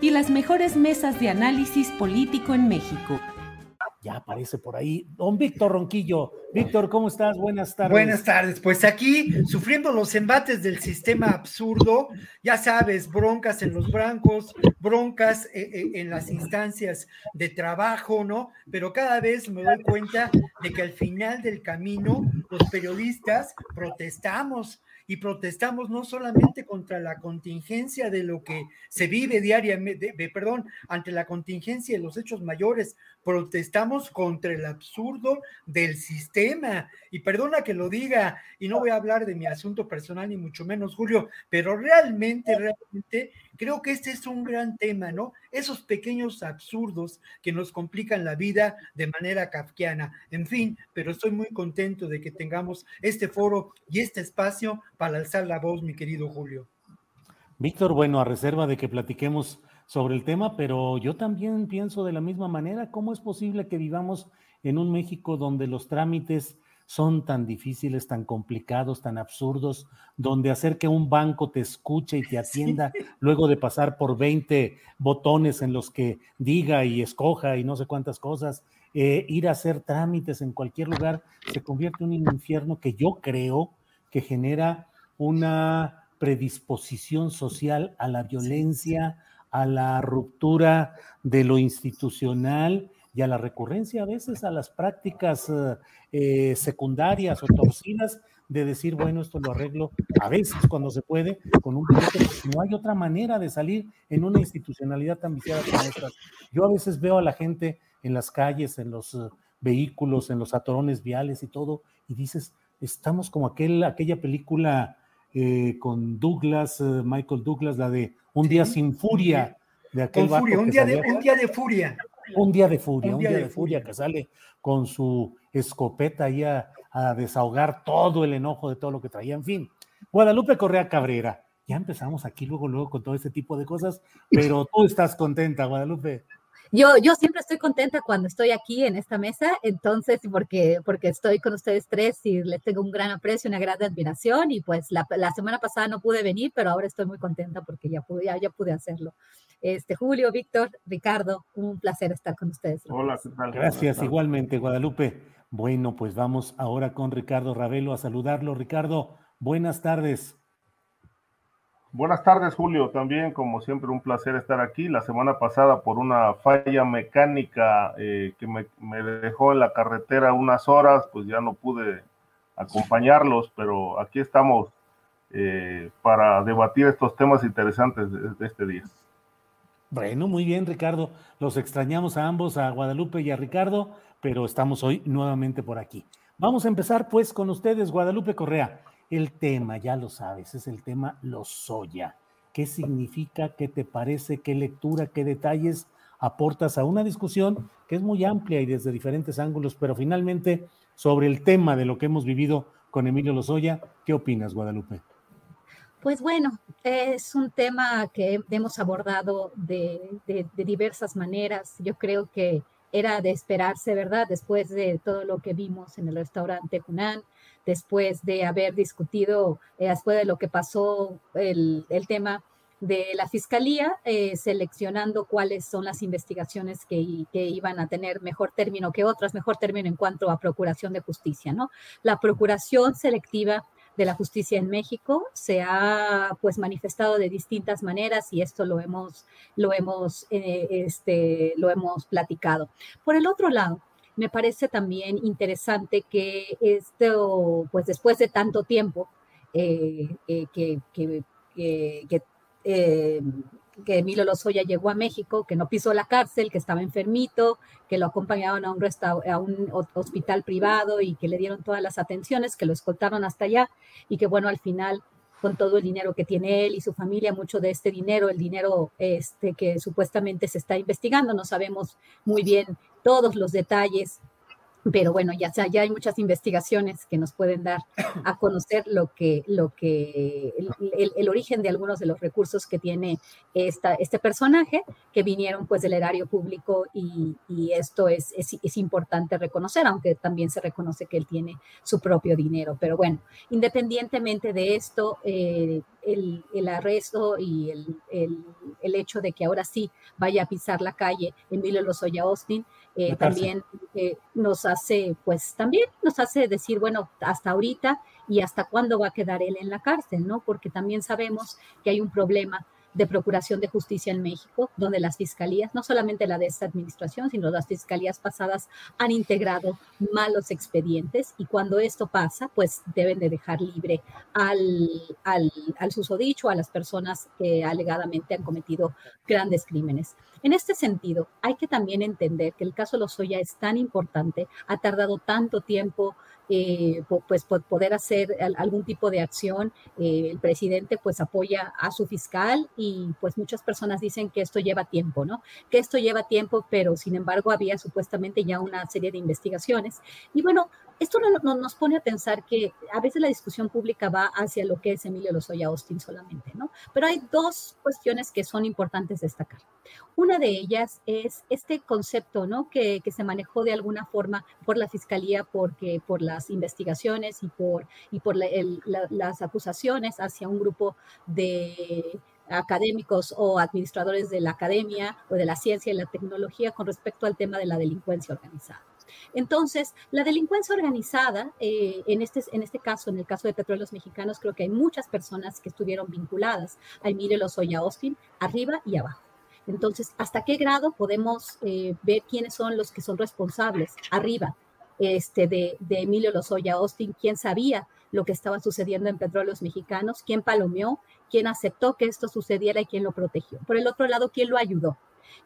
y las mejores mesas de análisis político en México. Ya aparece por ahí don Víctor Ronquillo. Víctor, ¿cómo estás? Buenas tardes. Buenas tardes. Pues aquí, sufriendo los embates del sistema absurdo, ya sabes, broncas en los brancos, broncas eh, eh, en las instancias de trabajo, ¿no? Pero cada vez me doy cuenta de que al final del camino los periodistas protestamos y protestamos no solamente contra la contingencia de lo que se vive diariamente, perdón, ante la contingencia de los hechos mayores, protestamos contra el absurdo del sistema. Y perdona que lo diga, y no voy a hablar de mi asunto personal ni mucho menos, Julio, pero realmente, realmente creo que este es un gran tema, ¿no? Esos pequeños absurdos que nos complican la vida de manera kafkiana. En fin, pero estoy muy contento de que tengamos este foro y este espacio para alzar la voz, mi querido Julio. Víctor, bueno, a reserva de que platiquemos sobre el tema, pero yo también pienso de la misma manera, ¿cómo es posible que vivamos en un México donde los trámites son tan difíciles, tan complicados, tan absurdos, donde hacer que un banco te escuche y te atienda luego de pasar por 20 botones en los que diga y escoja y no sé cuántas cosas, eh, ir a hacer trámites en cualquier lugar, se convierte en un infierno que yo creo que genera una predisposición social a la violencia, a la ruptura de lo institucional y a la recurrencia a veces a las prácticas eh, eh, secundarias o torcidas de decir, bueno, esto lo arreglo a veces cuando se puede con un porque no hay otra manera de salir en una institucionalidad tan viciada como esta. Yo a veces veo a la gente en las calles, en los eh, vehículos, en los atorones viales y todo, y dices, estamos como aquel, aquella película con Douglas, Michael Douglas, la de Un día sin furia, de aquel furia, un, día de, un día de furia. Un día de furia, un día, de, furia, que sale con su escopeta ahí a, desahogar todo el enojo de todo lo que traía. En fin, Guadalupe Correa Cabrera. Ya empezamos aquí luego, luego con todo este tipo de cosas, pero tú estás contenta, Guadalupe. Yo, yo siempre estoy contenta cuando estoy aquí en esta mesa, entonces, porque, porque estoy con ustedes tres y les tengo un gran aprecio, una gran admiración, y pues la, la semana pasada no pude venir, pero ahora estoy muy contenta porque ya pude, ya pude hacerlo. Este, Julio, Víctor, Ricardo, un placer estar con ustedes. Hola, Gracias, igualmente, Guadalupe. Bueno, pues vamos ahora con Ricardo Ravelo a saludarlo. Ricardo, buenas tardes. Buenas tardes, Julio. También, como siempre, un placer estar aquí. La semana pasada, por una falla mecánica eh, que me, dejó en la carretera unas horas, pues ya no pude acompañarlos, pero aquí estamos eh, para debatir estos temas interesantes de este día. Bueno, muy bien, Ricardo. Los extrañamos a ambos, a Guadalupe y a Ricardo, pero estamos hoy nuevamente por aquí. Vamos a empezar pues con ustedes, Guadalupe Correa. El tema, ya lo sabes, es el tema Lozoya. ¿Qué significa? ¿Qué te parece? ¿Qué lectura? ¿Qué detalles aportas a una discusión que es muy amplia y desde diferentes ángulos, pero finalmente sobre el tema de lo que hemos vivido con Emilio Lozoya? ¿Qué opinas, Guadalupe? Pues bueno, es un tema que hemos abordado de, diversas maneras. Yo creo que era de esperarse, ¿verdad? Después de todo lo que vimos en el restaurante Hunan, después de haber discutido, eh, después de lo que pasó el, el tema de la Fiscalía, eh, seleccionando cuáles son las investigaciones que, que, iban a tener mejor término que otras, mejor término en cuanto a procuración de justicia, ¿no? La procuración selectiva de la justicia en México se ha pues manifestado de distintas maneras y esto lo hemos lo hemos eh, este lo hemos platicado. Por el otro lado, me parece también interesante que esto pues después de tanto tiempo eh, eh, que, que, eh, que Emilio Lozoya llegó a México, que no pisó la cárcel, que estaba enfermito, que lo acompañaban a un hospital privado y que le dieron todas las atenciones, que lo escoltaron hasta allá y que bueno, al final con todo el dinero que tiene él y su familia, mucho de este dinero, el dinero este, que supuestamente se está investigando, no sabemos muy bien todos los detalles pero bueno, ya, ya hay muchas investigaciones que nos pueden dar a conocer lo que, lo que, el, origen de algunos de los recursos que tiene esta, este personaje, que vinieron pues del erario público y, esto es, es, es, importante reconocer, aunque también se reconoce que él tiene su propio dinero. Pero bueno, independientemente de esto, eh, el, el, arresto y el, el, el, hecho de que ahora sí vaya a pisar la calle Emilio Lozoya Austin, eh, también eh, nos hace, pues también nos hace decir, bueno, hasta ahorita y hasta cuándo va a quedar él en la cárcel, ¿no? Porque también sabemos que hay un problema de procuración de justicia en México, donde las fiscalías, no solamente la de esta administración, sino las fiscalías pasadas han integrado malos expedientes y cuando esto pasa, pues deben de dejar libre al, al, al susodicho, a las personas que alegadamente han cometido grandes crímenes. En este sentido, hay que también entender que el caso Lozoya es tan importante, ha tardado tanto tiempo eh, pues poder hacer algún tipo de acción. Eh, el presidente pues apoya a su fiscal y pues muchas personas dicen que esto lleva tiempo, ¿no? Que esto lleva tiempo, pero sin embargo había supuestamente ya una serie de investigaciones. Y bueno, esto no, nos pone a pensar que a veces la discusión pública va hacia lo que es Emilio Lozoya Austin solamente, ¿no? Pero hay dos cuestiones que son importantes destacar. Una de ellas es este concepto, ¿no? Que, se manejó de alguna forma por la fiscalía, porque por las investigaciones y por, las acusaciones hacia un grupo de académicos o administradores de la academia o de la ciencia y la tecnología con respecto al tema de la delincuencia organizada. Entonces, la delincuencia organizada, eh, en, este, en este caso, en el caso de Petróleos Mexicanos, creo que hay muchas personas que estuvieron vinculadas a Emilio Lozoya Austin, arriba y abajo. Entonces, ¿hasta qué grado podemos eh, ver quiénes son los que son responsables arriba este, de, de Emilio Lozoya Austin? ¿Quién sabía lo que estaba sucediendo en Petróleos Mexicanos? ¿Quién palomeó? ¿Quién aceptó que esto sucediera y quién lo protegió? Por el otro lado, ¿quién lo ayudó?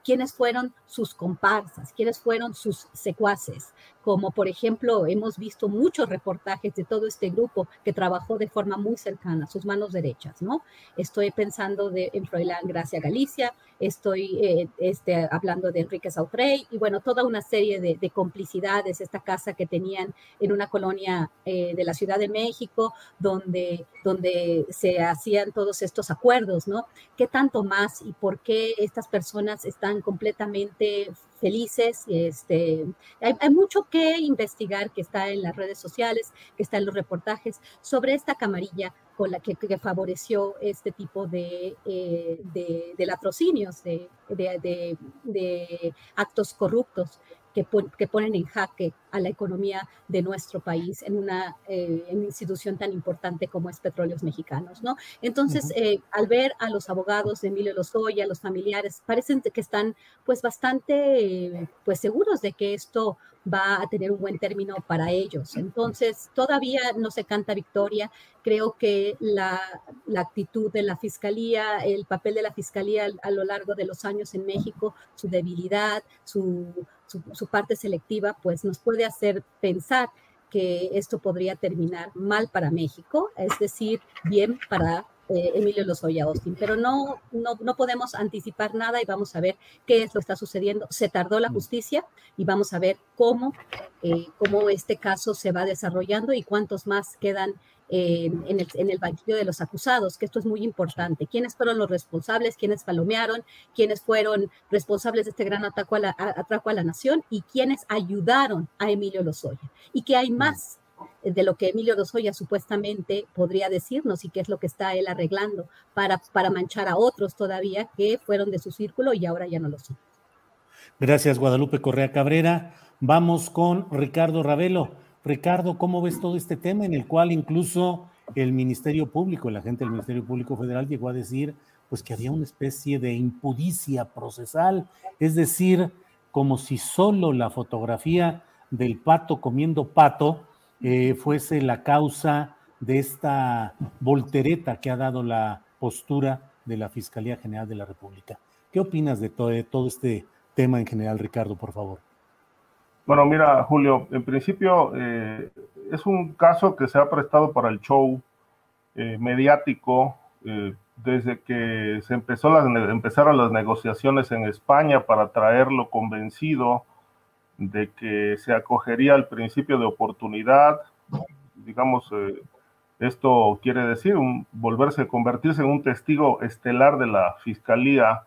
Quiénes fueron sus comparsas, quiénes fueron sus secuaces, como por ejemplo hemos visto muchos reportajes de todo este grupo que trabajó de forma muy cercana, sus manos derechas, ¿no? Estoy pensando de, en Froilán Gracia Galicia, estoy eh, este, hablando de Enrique Sautrey y bueno, toda una serie de, de complicidades, esta casa que tenían en una colonia eh, de la Ciudad de México, donde, donde se hacían todos estos acuerdos, ¿no? ¿Qué tanto más y por qué estas personas están completamente felices. Este, hay, mucho que investigar que está en las redes sociales, que está en los reportajes sobre esta camarilla con la que, favoreció este tipo de, eh, de, de latrocinios, de, de actos corruptos que, que, ponen en jaque a la economía de nuestro país en una, eh, en una institución tan importante como es Petróleos Mexicanos, ¿no? Entonces, uh -huh. eh, al ver a los abogados de Emilio Lozoya, los familiares, parecen que están pues bastante pues seguros de que esto va a tener un buen término para ellos. Entonces, todavía no se canta victoria. Creo que la, la actitud de la Fiscalía, el papel de la Fiscalía a, a lo largo de los años en México, su debilidad, su, su, su parte selectiva, pues nos puede hacer pensar que esto podría terminar mal para México, es decir, bien para eh, Emilio Lozoya Austin, pero no, no, no podemos anticipar nada y vamos a ver qué es lo que está sucediendo. Se tardó la justicia y vamos a ver cómo, eh, cómo este caso se va desarrollando y cuántos más quedan en, el, banquillo de los acusados, que esto es muy importante. ¿Quiénes fueron los responsables? ¿Quiénes palomearon? ¿Quiénes fueron responsables de este gran ataque a la, a la nación? ¿Y quiénes ayudaron a Emilio Lozoya? ¿Y qué hay más de lo que Emilio Lozoya supuestamente podría decirnos y qué es lo que está él arreglando para, para manchar a otros todavía que fueron de su círculo y ahora ya no lo son? Gracias, Guadalupe Correa Cabrera. Vamos con Ricardo Ravelo. Ricardo, ¿cómo ves todo este tema en el cual incluso el Ministerio Público, la gente del Ministerio Público Federal llegó a decir pues que había una especie de impudicia procesal, es decir, como si solo la fotografía del pato comiendo pato eh, fuese la causa de esta voltereta que ha dado la postura de la Fiscalía General de la República. ¿Qué opinas de todo, de todo este tema en general, Ricardo, por favor? Bueno, mira, Julio, en principio eh, es un caso que se ha prestado para el show eh, mediático eh, desde que se empezó las, empezaron las negociaciones en España para traerlo convencido de que se acogería al principio de oportunidad. Digamos, esto quiere decir un, volverse, convertirse en un testigo estelar de la fiscalía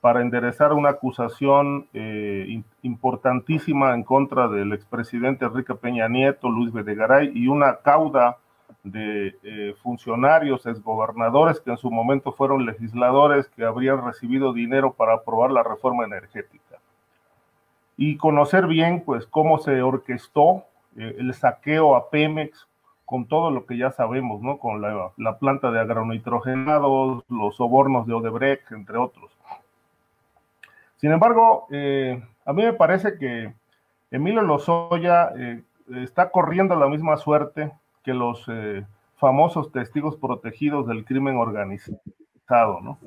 para enderezar una acusación eh, importantísima en contra del expresidente Enrique Peña Nieto, Luis Bedegaray, y una cauda de eh, funcionarios, exgobernadores que en su momento fueron legisladores que habrían recibido dinero para aprobar la reforma energética. Y conocer bien, pues, cómo se orquestó eh, el saqueo a Pemex con todo lo que ya sabemos, ¿no? Con la, la planta de agronitrogenados, los sobornos de Odebrecht, entre otros. Sin embargo, eh, a mí me parece que Emilio Lozoya eh, está corriendo la misma suerte que los eh, famosos testigos protegidos del crimen organizado, ¿no?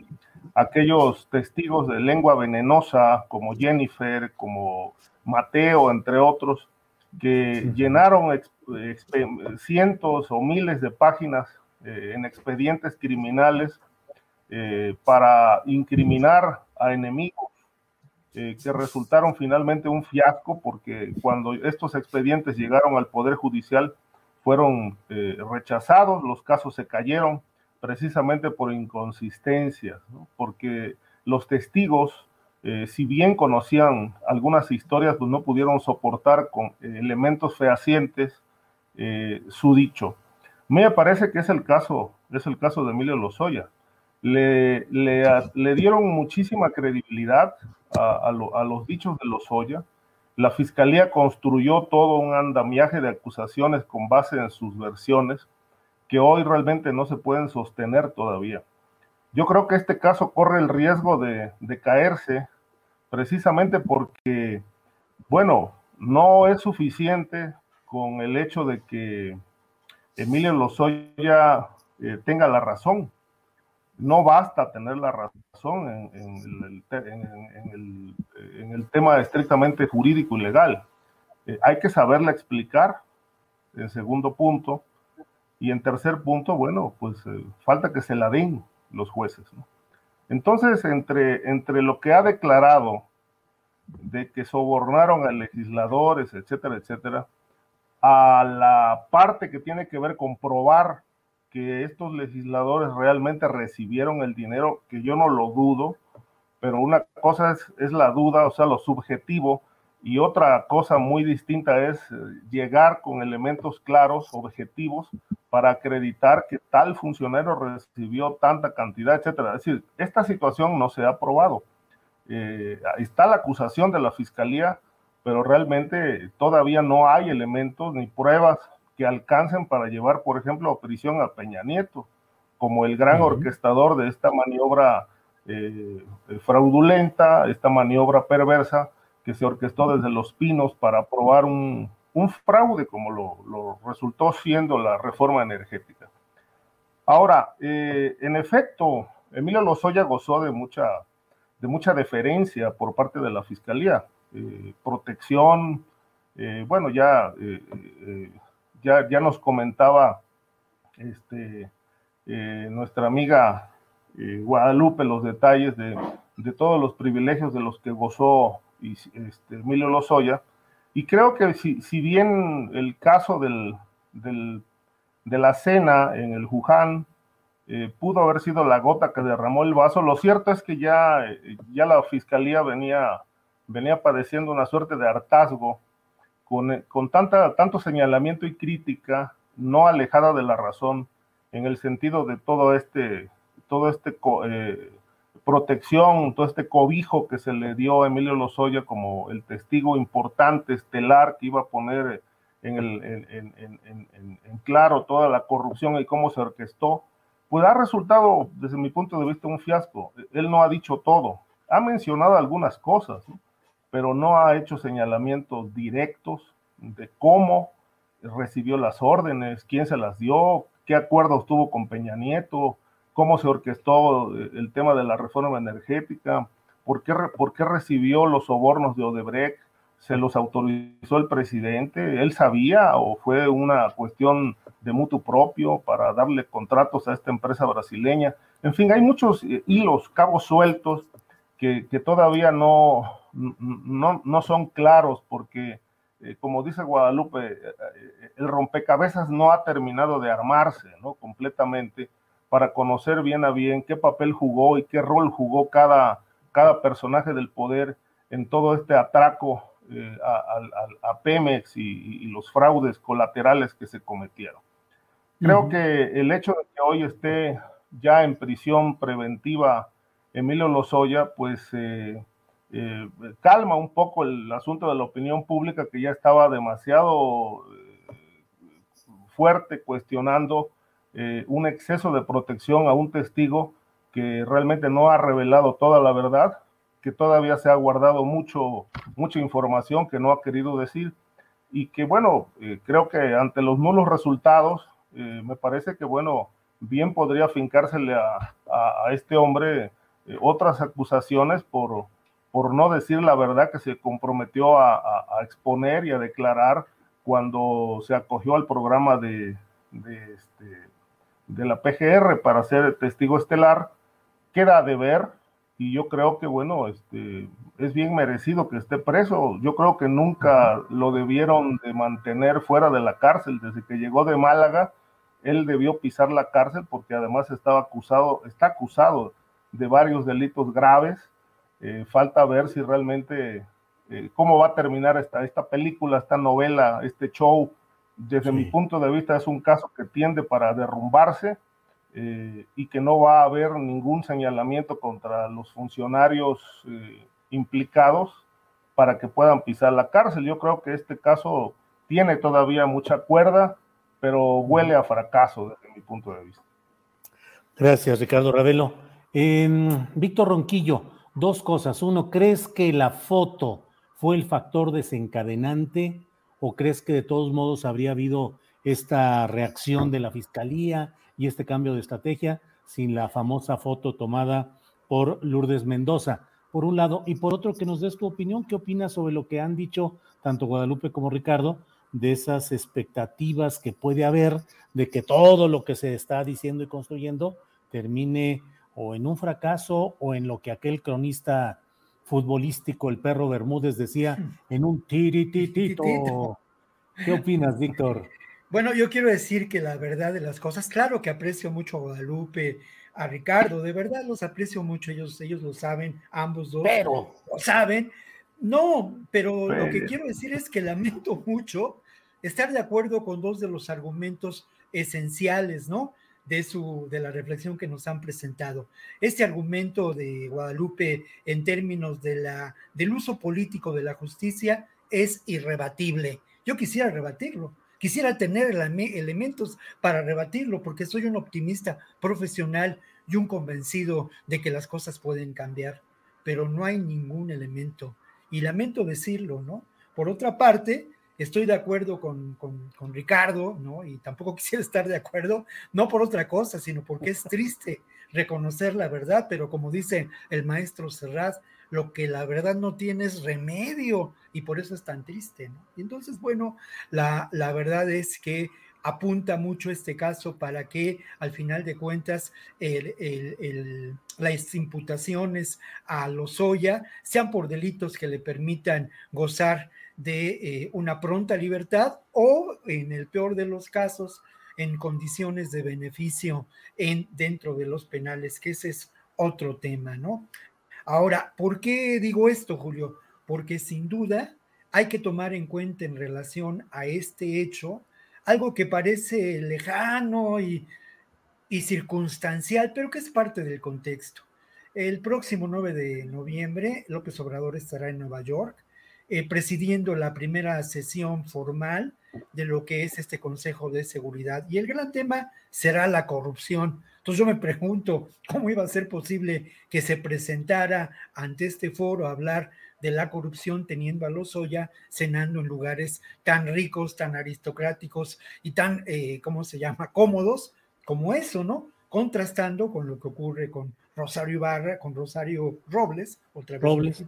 Aquellos testigos de lengua venenosa como Jennifer, como Mateo, entre otros, que llenaron cientos o miles de páginas en expedientes criminales para incriminar a enemigos eh, que resultaron finalmente un fiasco porque cuando estos expedientes llegaron al Poder Judicial fueron eh, rechazados, los casos se cayeron precisamente por inconsistencias, porque los testigos, eh, si bien conocían algunas historias, pues no pudieron soportar con elementos fehacientes su dicho. Me parece que es el caso, es el caso de Emilio Lozoya. Le, le, dieron muchísima credibilidad a, los dichos de Lozoya. La fiscalía construyó todo un andamiaje de acusaciones con base en sus versiones que hoy realmente no se pueden sostener todavía. Yo creo que este caso corre el riesgo de, caerse precisamente porque, bueno, no es suficiente con el hecho de que Emilio Lozoya eh, tenga la razón no basta tener la razón en, el, tema estrictamente jurídico y legal. Eh, hay que saberla explicar, en segundo punto. Y en tercer punto, bueno, pues eh, falta que se la den los jueces. Entonces, entre, entre lo que ha declarado de que sobornaron a legisladores, etcétera, etcétera, a la parte que tiene que ver con probar que estos legisladores realmente recibieron el dinero, que yo no lo dudo, pero una cosa es, la duda, o sea, lo subjetivo, y otra cosa muy distinta es eh, llegar con elementos claros, objetivos, para acreditar que tal funcionario recibió tanta cantidad, etcétera. Es decir, esta situación no se ha probado. Eh, está la acusación de la fiscalía, pero realmente todavía no hay elementos ni pruebas que alcancen para llevar, por ejemplo, a prisión a Peña Nieto, como el gran orquestador de esta maniobra eh, fraudulenta, esta maniobra perversa que se orquestó desde Los Pinos para aprobar un, fraude, como lo, resultó siendo la reforma energética. Ahora, eh, en efecto, Emilio Lozoya gozó de mucha, de mucha deferencia por parte de la Fiscalía, eh, protección, bueno, ya ya, nos comentaba este, eh, nuestra amiga eh, Guadalupe los detalles de, todos los privilegios de los que gozó este, Emilio Lozoya. Y creo que si, si bien el caso de la cena en el Wuhan eh, pudo haber sido la gota que derramó el vaso. Lo cierto es que ya, ya la fiscalía venía, venía padeciendo una suerte de hartazgo con, tanta, tanto señalamiento y crítica no alejada de la razón en el sentido de todo este, este eh, protección, todo este cobijo que se le dio a Emilio Lozoya como el testigo importante, estelar, que iba a poner en, claro toda la corrupción y cómo se orquestó, pues ha resultado, desde mi punto de vista, un fiasco. Él no ha dicho todo, ha mencionado algunas cosas, pero no ha hecho señalamientos directos de cómo recibió las órdenes, quién se las dio, qué acuerdos tuvo con Peña Nieto, cómo se orquestó el tema de la reforma energética, por qué, por qué recibió los sobornos de Odebrecht, se los autorizó el presidente, él sabía o fue una cuestión de mutuo propio para darle contratos a esta empresa brasileña. En fin, hay muchos eh, hilos, cabos sueltos que, todavía no, no, no, son claros porque, eh, como dice Guadalupe, el rompecabezas no ha terminado de armarse ¿no? completamente para conocer bien a bien qué papel jugó y qué rol jugó cada, cada personaje del poder en todo este atraco eh, a, Pemex y, los fraudes colaterales que se cometieron. Creo que el hecho de que hoy esté ya en prisión preventiva Emilio Lozoya, pues eh, eh, calma un poco el asunto de la opinión pública que ya estaba demasiado fuerte cuestionando eh, un exceso de protección a un testigo que realmente no ha revelado toda la verdad, que todavía se ha guardado mucho, mucha información que no ha querido decir. Y que bueno, eh, creo que ante los nulos resultados, eh, me parece que bueno, bien podría fincársele a, este hombre otras acusaciones por, por no decir la verdad que se comprometió a, exponer y a declarar cuando se acogió al programa de, de, este, la PGR para ser testigo estelar, queda de ver y yo creo que, bueno, este, es bien merecido que esté preso. Yo creo que nunca lo debieron de mantener fuera de la cárcel. Desde que llegó de Málaga, él debió pisar la cárcel porque además estaba acusado, está acusado de varios delitos graves. Eh, falta ver si realmente, eh, cómo va a terminar esta, esta película, esta novela, este show desde mi punto de vista es un caso que tiende para derrumbarse eh, y que no va a haber ningún señalamiento contra los funcionarios implicados para que puedan pisar la cárcel. Yo creo que este caso tiene todavía mucha cuerda, pero huele a fracaso desde mi punto de vista. Gracias, Ricardo Ravelo. Víctor Ronquillo, dos cosas. Uno, ¿crees que la foto fue el factor desencadenante ¿O crees que de todos modos habría habido esta reacción de la Fiscalía y este cambio de estrategia sin la famosa foto tomada por Lourdes Mendoza? Por un lado, y por otro, que nos des tu opinión. ¿Qué opinas sobre lo que han dicho tanto Guadalupe como Ricardo de esas expectativas que puede haber de que todo lo que se está diciendo y construyendo termine o en un fracaso o en lo que aquel cronista futbolístico, el perro Bermúdez decía, en un tirititito. ¿Qué opinas, Víctor? Bueno, yo quiero decir que la verdad de las cosas, claro que aprecio mucho a Guadalupe, a Ricardo, de verdad los aprecio mucho, ellos, ellos lo saben, ambos dos pero, lo saben. No, pero lo que quiero decir es que lamento mucho estar de acuerdo con dos de los argumentos esenciales, ¿no? De, su, de la reflexión que nos han presentado. Este argumento de Guadalupe en términos de la, del uso político de la justicia es irrebatible. Yo quisiera rebatirlo, quisiera tener elementos para rebatirlo porque soy un optimista profesional y un convencido de que las cosas pueden cambiar, pero no hay ningún elemento. Y lamento decirlo, ¿no? Por otra parte, estoy de acuerdo con, Ricardo, ¿no? Y tampoco quisiera estar de acuerdo, no por otra cosa, sino porque es triste reconocer la verdad, pero como dice el maestro Serrat, lo que la verdad no tiene es remedio y por eso es tan triste, ¿no? Y entonces, bueno, la, la verdad es que apunta mucho este caso para que al final de cuentas las imputaciones a Lozoya sean por delitos que le permitan gozar de eh, una pronta libertad o, en el peor de los casos, en condiciones de beneficio en, dentro de los penales, que ese es otro tema, ¿no? Ahora, ¿por qué digo esto, Julio? Porque sin duda hay que tomar en cuenta en relación a este hecho algo que parece lejano y, y circunstancial, pero que es parte del contexto. El próximo 9 de noviembre, López Obrador estará en Nueva York eh, presidiendo la primera sesión formal de lo que es este Consejo de Seguridad. Y el gran tema será la corrupción. Entonces yo me pregunto cómo iba a ser posible que se presentara ante este foro a hablar de la corrupción teniendo a Lozoya cenando en lugares tan ricos, tan aristocráticos y tan, eh, ¿cómo se llama?, cómodos como eso, ¿no? Contrastando con lo que ocurre con Rosario Ibarra, con Rosario Robles, otra vez. Robles.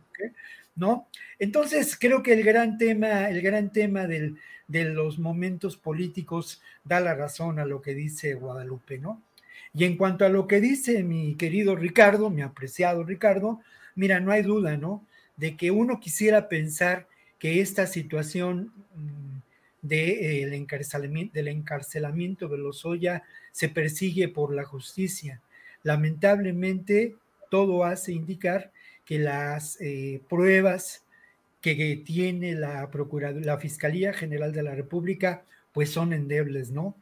¿No? Entonces, creo que el gran tema, el gran tema del, de los momentos políticos da la razón a lo que dice Guadalupe, ¿no? Y en cuanto a lo que dice mi querido Ricardo, mi apreciado Ricardo, mira, no hay duda, ¿no? De que uno quisiera pensar que esta situación mm, de, eh, encarcelamiento, del encarcelamiento de Lozoya se persigue por la justicia. Lamentablemente, todo hace indicar que las eh, pruebas que tiene la la Fiscalía General de la República, pues son endebles, ¿no?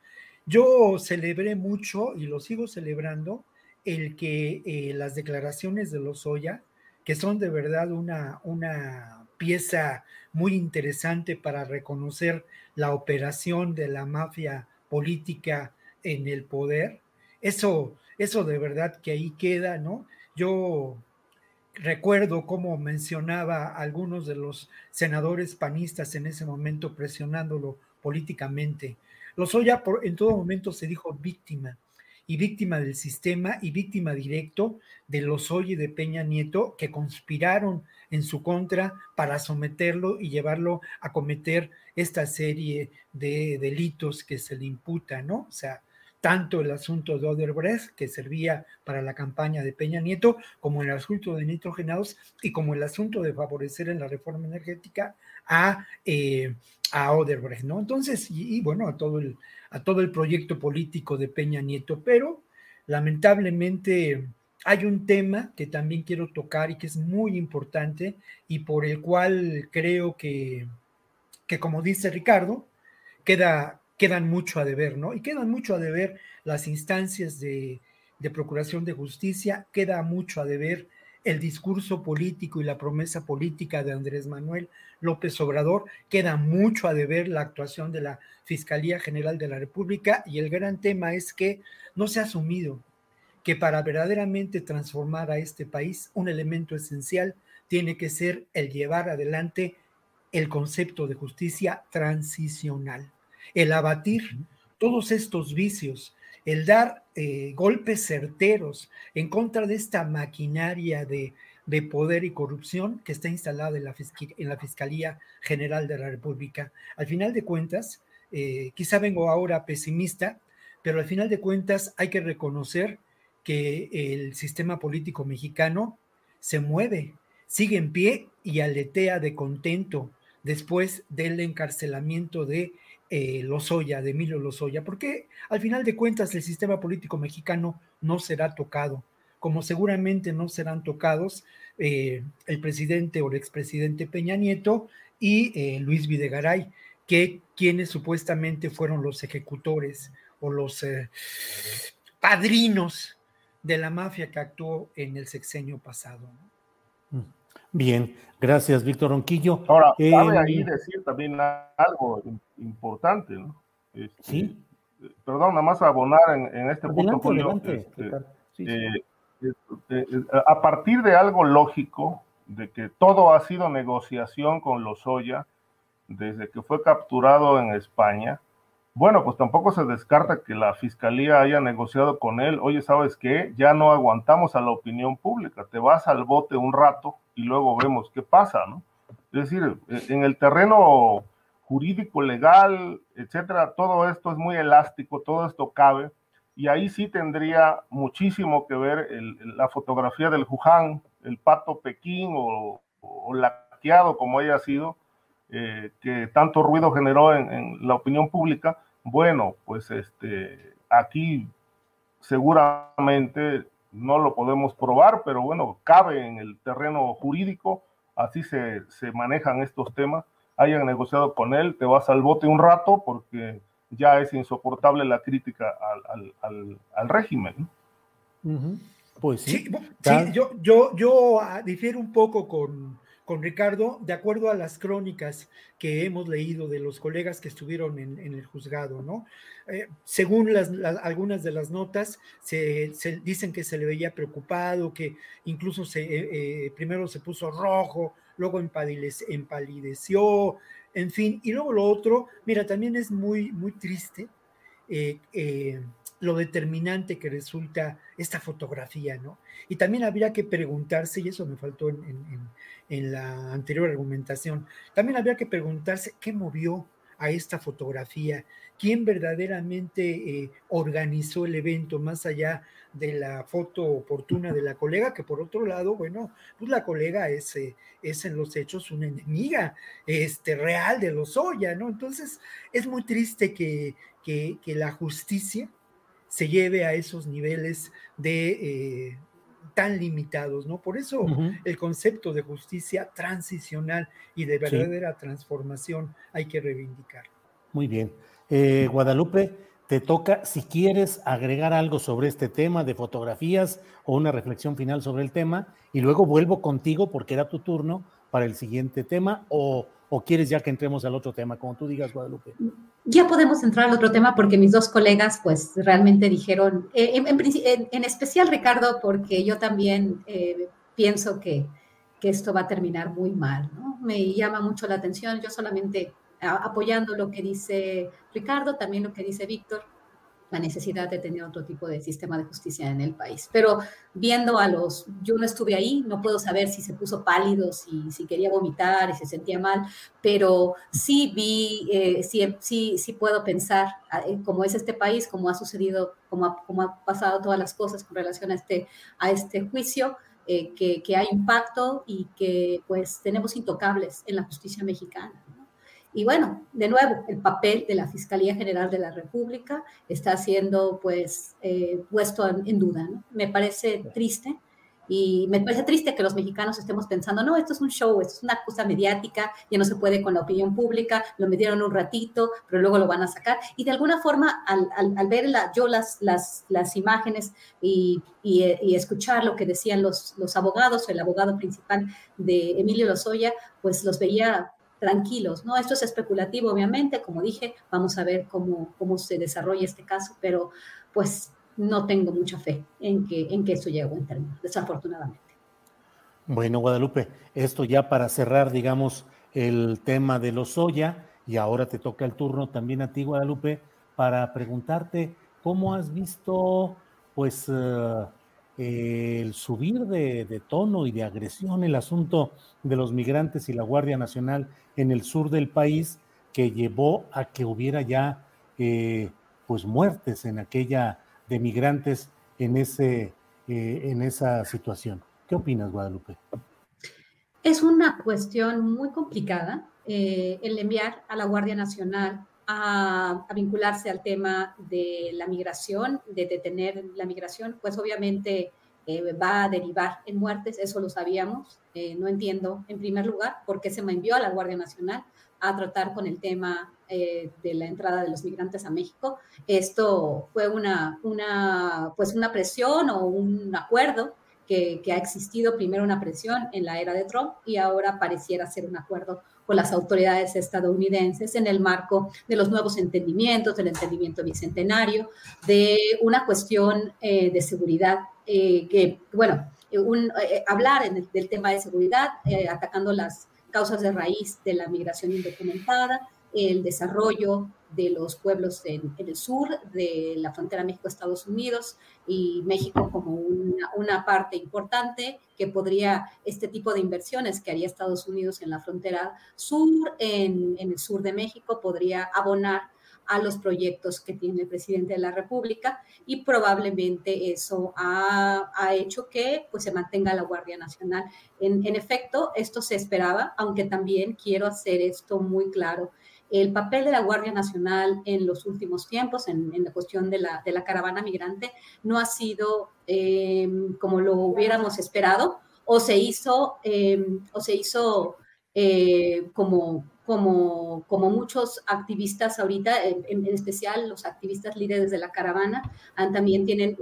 Yo celebré mucho y lo sigo celebrando el que eh, las declaraciones de Lozoya, que son de verdad una, una pieza muy interesante para reconocer la operación de la mafia política en el poder, eso, eso de verdad que ahí queda, ¿no? Yo recuerdo cómo mencionaba algunos de los senadores panistas en ese momento presionándolo políticamente. Lozoya por, en todo momento se dijo víctima y víctima del sistema y víctima directo de Lozoya y de Peña Nieto que conspiraron en su contra para someterlo y llevarlo a cometer esta serie de delitos que se le imputa, ¿no? O sea, tanto el asunto de Oderbrecht, que servía para la campaña de Peña Nieto, como el asunto de nitrogenados y como el asunto de favorecer en la reforma energética a, eh, a ¿no? Entonces, y, bueno, a todo, el, a todo el proyecto político de Peña Nieto, pero lamentablemente hay un tema que también quiero tocar y que es muy importante y por el cual creo que, que como dice Ricardo, queda, quedan mucho a deber, ¿no? Y quedan mucho a deber las instancias de, procuración de justicia, queda mucho a deber el discurso político y la promesa política de Andrés Manuel López Obrador, queda mucho a deber la actuación de la Fiscalía General de la República y el gran tema es que no se ha asumido que para verdaderamente transformar a este país un elemento esencial tiene que ser el llevar adelante el concepto de justicia transicional el abatir todos estos vicios, el dar eh, golpes certeros en contra de esta maquinaria de, poder y corrupción que está instalada en la, en la, Fiscalía General de la República. Al final de cuentas, eh, quizá vengo ahora pesimista, pero al final de cuentas hay que reconocer que el sistema político mexicano se mueve, sigue en pie y aletea de contento después del encarcelamiento de eh, Lozoya, de Emilio Lozoya, porque al final de cuentas el sistema político mexicano no será tocado, como seguramente no serán tocados eh, el presidente o el expresidente Peña Nieto y eh, Luis Videgaray, que quienes supuestamente fueron los ejecutores o los padrinos de la mafia que actuó en el sexenio pasado. Mm. Bien, gracias, Víctor Ronquillo. Ahora, cabe ahí decir también algo importante, ¿no? Este, sí. Perdón, nada más abonar en, este punto, Julio. Este, eh, eh, eh, a partir de algo lógico, de que todo ha sido negociación con Lozoya desde que fue capturado en España, bueno, pues tampoco se descarta que la fiscalía haya negociado con él, oye, ¿sabes qué? Ya no aguantamos a la opinión pública, te vas al bote un rato y luego vemos qué pasa, ¿no? Es decir, en el terreno jurídico, legal, etcétera, todo esto es muy elástico, todo esto cabe, y ahí sí tendría muchísimo que ver la fotografía del Wuhan, el pato Pekín o, o laqueado como haya sido, eh, que tanto ruido generó en, la opinión pública, Bueno, pues este, aquí seguramente no lo podemos probar, pero bueno, cabe en el terreno jurídico, así se, se manejan estos temas. Hayan negociado con él, te vas al bote un rato porque ya es insoportable la crítica al, al, al, régimen. Pues sí, sí, yo, yo, yo ah, difiero un poco con, con Ricardo, de acuerdo a las crónicas que hemos leído de los colegas que estuvieron en, el juzgado, ¿no? Eh, según las, algunas de las notas, se, dicen que se le veía preocupado, que incluso se, eh, eh, primero se puso rojo, luego empalideció, en fin, y luego lo otro, mira, también es muy, muy triste lo determinante que resulta esta fotografía, ¿no? Y también habría que preguntarse, y eso me faltó en, la anterior argumentación, también habría que preguntarse qué movió a esta fotografía, quién verdaderamente eh, organizó el evento más allá de la foto oportuna de la colega, que por otro lado, bueno, pues la colega es, eh, es en los hechos una enemiga este, real de los Oya, ¿no? Entonces es muy triste que, que, que la justicia se lleve a esos niveles de eh, tan limitados, ¿no? Por eso el concepto de justicia transicional y de verdadera transformación hay que reivindicar. Muy bien. Eh, Guadalupe, te toca, si quieres agregar algo sobre este tema de fotografías o una reflexión final sobre el tema, y luego vuelvo contigo porque era tu turno para el siguiente tema, o ¿O quieres ya que entremos al otro tema, como tú digas, Guadalupe? Ya podemos entrar al otro tema porque mis dos colegas pues realmente dijeron, eh, en, especial Ricardo, porque yo también eh, pienso que, que, esto va a terminar muy mal, ¿no? Me llama mucho la atención, yo solamente apoyando lo que dice Ricardo, también lo que dice Víctor, la necesidad de tener otro tipo de sistema de justicia en el país. Pero viendo a los, yo no estuve ahí, no puedo saber si se puso pálido, si, si quería vomitar y se sentía mal, pero sí vi, eh, sí, sí, puedo pensar eh, cómo es este país, cómo ha sucedido, cómo ha, cómo ha pasado todas las cosas con relación a este, a este juicio. Eh, que, que, hay impacto y que pues tenemos intocables en la justicia mexicana. Y bueno, de nuevo, el papel de la Fiscalía General de la República está siendo pues eh, puesto en, duda. Me parece triste y me parece triste que los mexicanos estemos pensando, no, esto es un show, esto es una cosa mediática, ya no se puede con la opinión pública, lo metieron un ratito, pero luego lo van a sacar. Y de alguna forma, al, al, ver la, yo las, las, las imágenes y, y, y, escuchar lo que decían los, los abogados, el abogado principal de Emilio Lozoya, pues los veía tranquilos, ¿no? Esto es especulativo, obviamente, como dije, vamos a ver cómo, cómo se desarrolla este caso, pero pues no tengo mucha fe en que, en que eso llegue a término, desafortunadamente. Bueno, Guadalupe, esto ya para cerrar, digamos, el tema de los Soya, y ahora te toca el turno también a ti, Guadalupe, para preguntarte cómo has visto, pues, el subir de, tono y de agresión el asunto de los migrantes y la Guardia Nacional en el sur del país que llevó a que hubiera ya eh, pues muertes en aquella de migrantes en, ese, eh, en esa situación. ¿Qué opinas, Guadalupe? Es una cuestión muy complicada eh, el enviar a la Guardia Nacional a, vincularse al tema de la migración, de detener la migración, pues obviamente eh, va a derivar en muertes, eso lo sabíamos. Eh, no entiendo, en primer lugar, por qué se me envió a la Guardia Nacional a tratar con el tema eh, de la entrada de los migrantes a México. Esto fue una, una, pues una presión o un acuerdo que, que, ha existido primero una presión en la era de Trump y ahora pareciera ser un acuerdo con las autoridades estadounidenses en el marco de los nuevos entendimientos, del entendimiento bicentenario, de una cuestión eh, de seguridad eh, que, bueno, un, eh, hablar en del tema de seguridad, atacando las causas de raíz de la migración indocumentada, el desarrollo de los pueblos en, el sur de la frontera México-Estados Unidos y México como una, parte importante que podría, este tipo de inversiones que haría Estados Unidos en la frontera sur, en, el sur de México, podría abonar a los proyectos que tiene el presidente de la República y probablemente eso ha, hecho que pues, se mantenga la Guardia Nacional. En, en efecto, esto se esperaba, aunque también quiero hacer esto muy claro el papel de la Guardia Nacional en los últimos tiempos, en, la cuestión de la, caravana migrante, no ha sido eh, como lo hubiéramos esperado o se hizo, eh, o se hizo eh, como, muchos activistas ahorita, en, especial los activistas líderes de la caravana, también tienen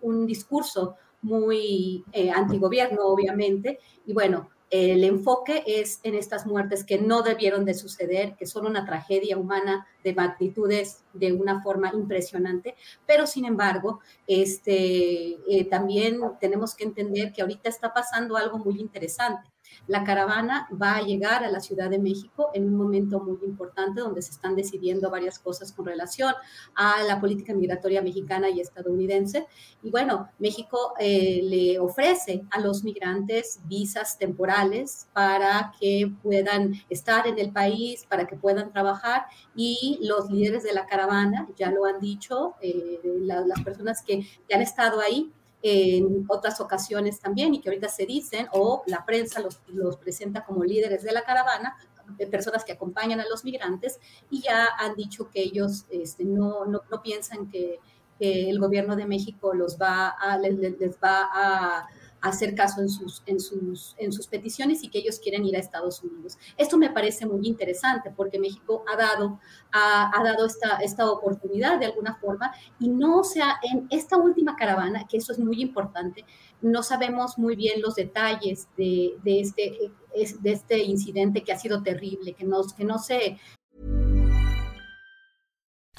un discurso muy antigobierno, obviamente, y bueno, el enfoque es en estas muertes que no debieron de suceder, que son una tragedia humana de magnitudes de una forma impresionante, pero sin embargo, este, eh, también tenemos que entender que ahorita está pasando algo muy interesante. La caravana va a llegar a la Ciudad de México en un momento muy importante donde se están decidiendo varias cosas con relación a la política migratoria mexicana y estadounidense. Y bueno, México eh, le ofrece a los migrantes visas temporales para que puedan estar en el país, para que puedan trabajar y los líderes de la caravana ya lo han dicho, eh, las personas que, que han estado ahí en otras ocasiones también y que ahorita se dicen o la prensa los, presenta como líderes de la caravana, de personas que acompañan a los migrantes y ya han dicho que ellos este, no, no, no, piensan que, el gobierno de México los va les, les va a hacer caso en sus, en, sus, en sus peticiones y que ellos quieren ir a Estados Unidos. Esto me parece muy interesante porque México ha dado, ha, ha dado esta, esta oportunidad de alguna forma y no sea en esta última caravana, que eso es muy importante, no sabemos muy bien los detalles de, de este, de este incidente que ha sido terrible, que no, que no se,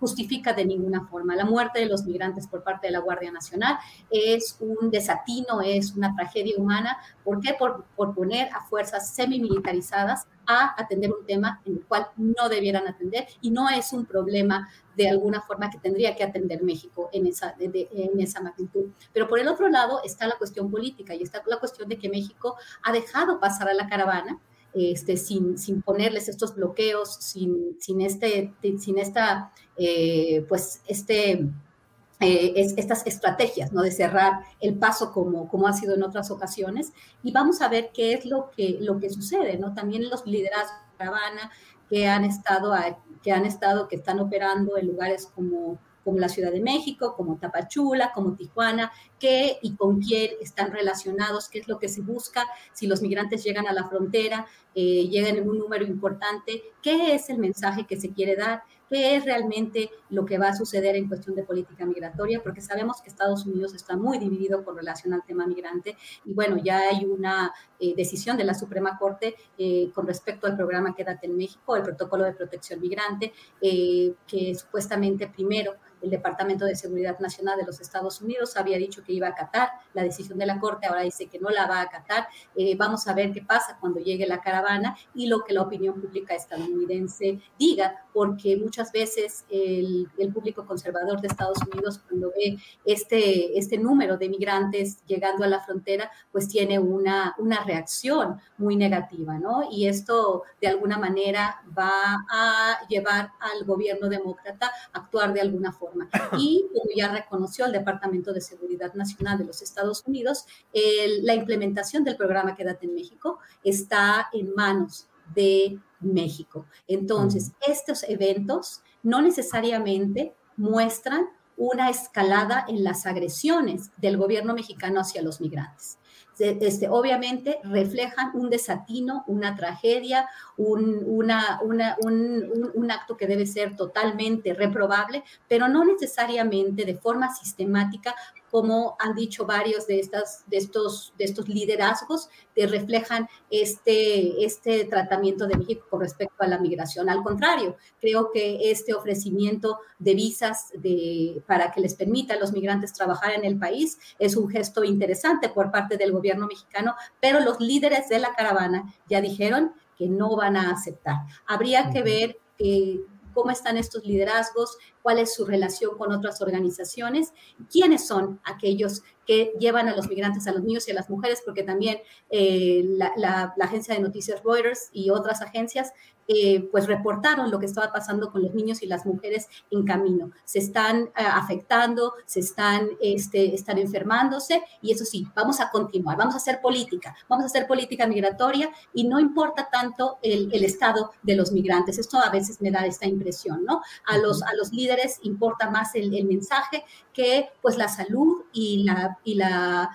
Justifica de ninguna forma. La muerte de los migrantes por parte de la Guardia Nacional es un desatino, es una tragedia humana. ¿Por qué? Por, por poner a fuerzas semimilitarizadas a atender un tema en el cual no debieran atender y no es un problema de alguna forma que tendría que atender México en esa, en esa magnitud. Pero por el otro lado está la cuestión política y está la cuestión de que México ha dejado pasar a la caravana este, sin, sin, ponerles estos bloqueos, sin, sin, este, sin esta, eh, pues, este, eh, estas estrategias, ¿no? De cerrar el paso como, como ha sido en otras ocasiones. Y vamos a ver qué es lo que, lo que sucede, ¿no? También los liderazgos de Caravana que han estado, que han estado, que están operando en lugares como como la Ciudad de México, como Tapachula, como Tijuana, qué y con quién están relacionados, qué es lo que se busca, si los migrantes llegan a la frontera, eh, llegan en un número importante, qué es el mensaje que se quiere dar, qué es realmente lo que va a suceder en cuestión de política migratoria, porque sabemos que Estados Unidos está muy dividido con relación al tema migrante y bueno, ya hay una eh, decisión de la Suprema Corte eh, con respecto al programa Quédate en México, el protocolo de protección migrante, que supuestamente primero el Departamento de Seguridad Nacional de los Estados Unidos había dicho que iba a acatar la decisión de la Corte, ahora dice que no la va a acatar. Eh, vamos a ver qué pasa cuando llegue la caravana y lo que la opinión pública estadounidense diga, porque muchas veces el, público conservador de Estados Unidos, cuando ve este, este número de migrantes llegando a la frontera, pues tiene una, una reacción muy negativa, ¿no? Y esto de alguna manera va a llevar al gobierno demócrata a actuar de alguna forma y como ya reconoció el Departamento de Seguridad Nacional de los Estados Unidos, la implementación del programa Quédate en México está en manos de México. Entonces, estos eventos no necesariamente muestran una escalada en las agresiones del gobierno mexicano hacia los migrantes. Este, obviamente reflejan un desatino, una tragedia, un, un, acto que debe ser totalmente reprobable, pero no necesariamente de forma sistemática como han dicho varios de, estas, de, estos, de estos liderazgos que reflejan este, este tratamiento de México con respecto a la migración. Al contrario, creo que este ofrecimiento de visas de, para que les permita a los migrantes trabajar en el país es un gesto interesante por parte del gobierno mexicano, pero los líderes de la caravana ya dijeron que no van a aceptar. Habría que ver eh, cómo están estos liderazgos, cuál es su relación con otras organizaciones, quiénes son aquellos que llevan a los migrantes, a los niños y a las mujeres, porque también eh, la, agencia de noticias Reuters y otras agencias eh, pues reportaron lo que estaba pasando con los niños y las mujeres en camino. Se están eh, afectando, se están, este, están enfermándose y eso sí, vamos a continuar, vamos a hacer política, vamos a hacer política migratoria y no importa tanto el, el estado de los migrantes. Esto a veces me da esta impresión, ¿no? A los, a los líderes importa más el, el mensaje que pues la salud y la y la,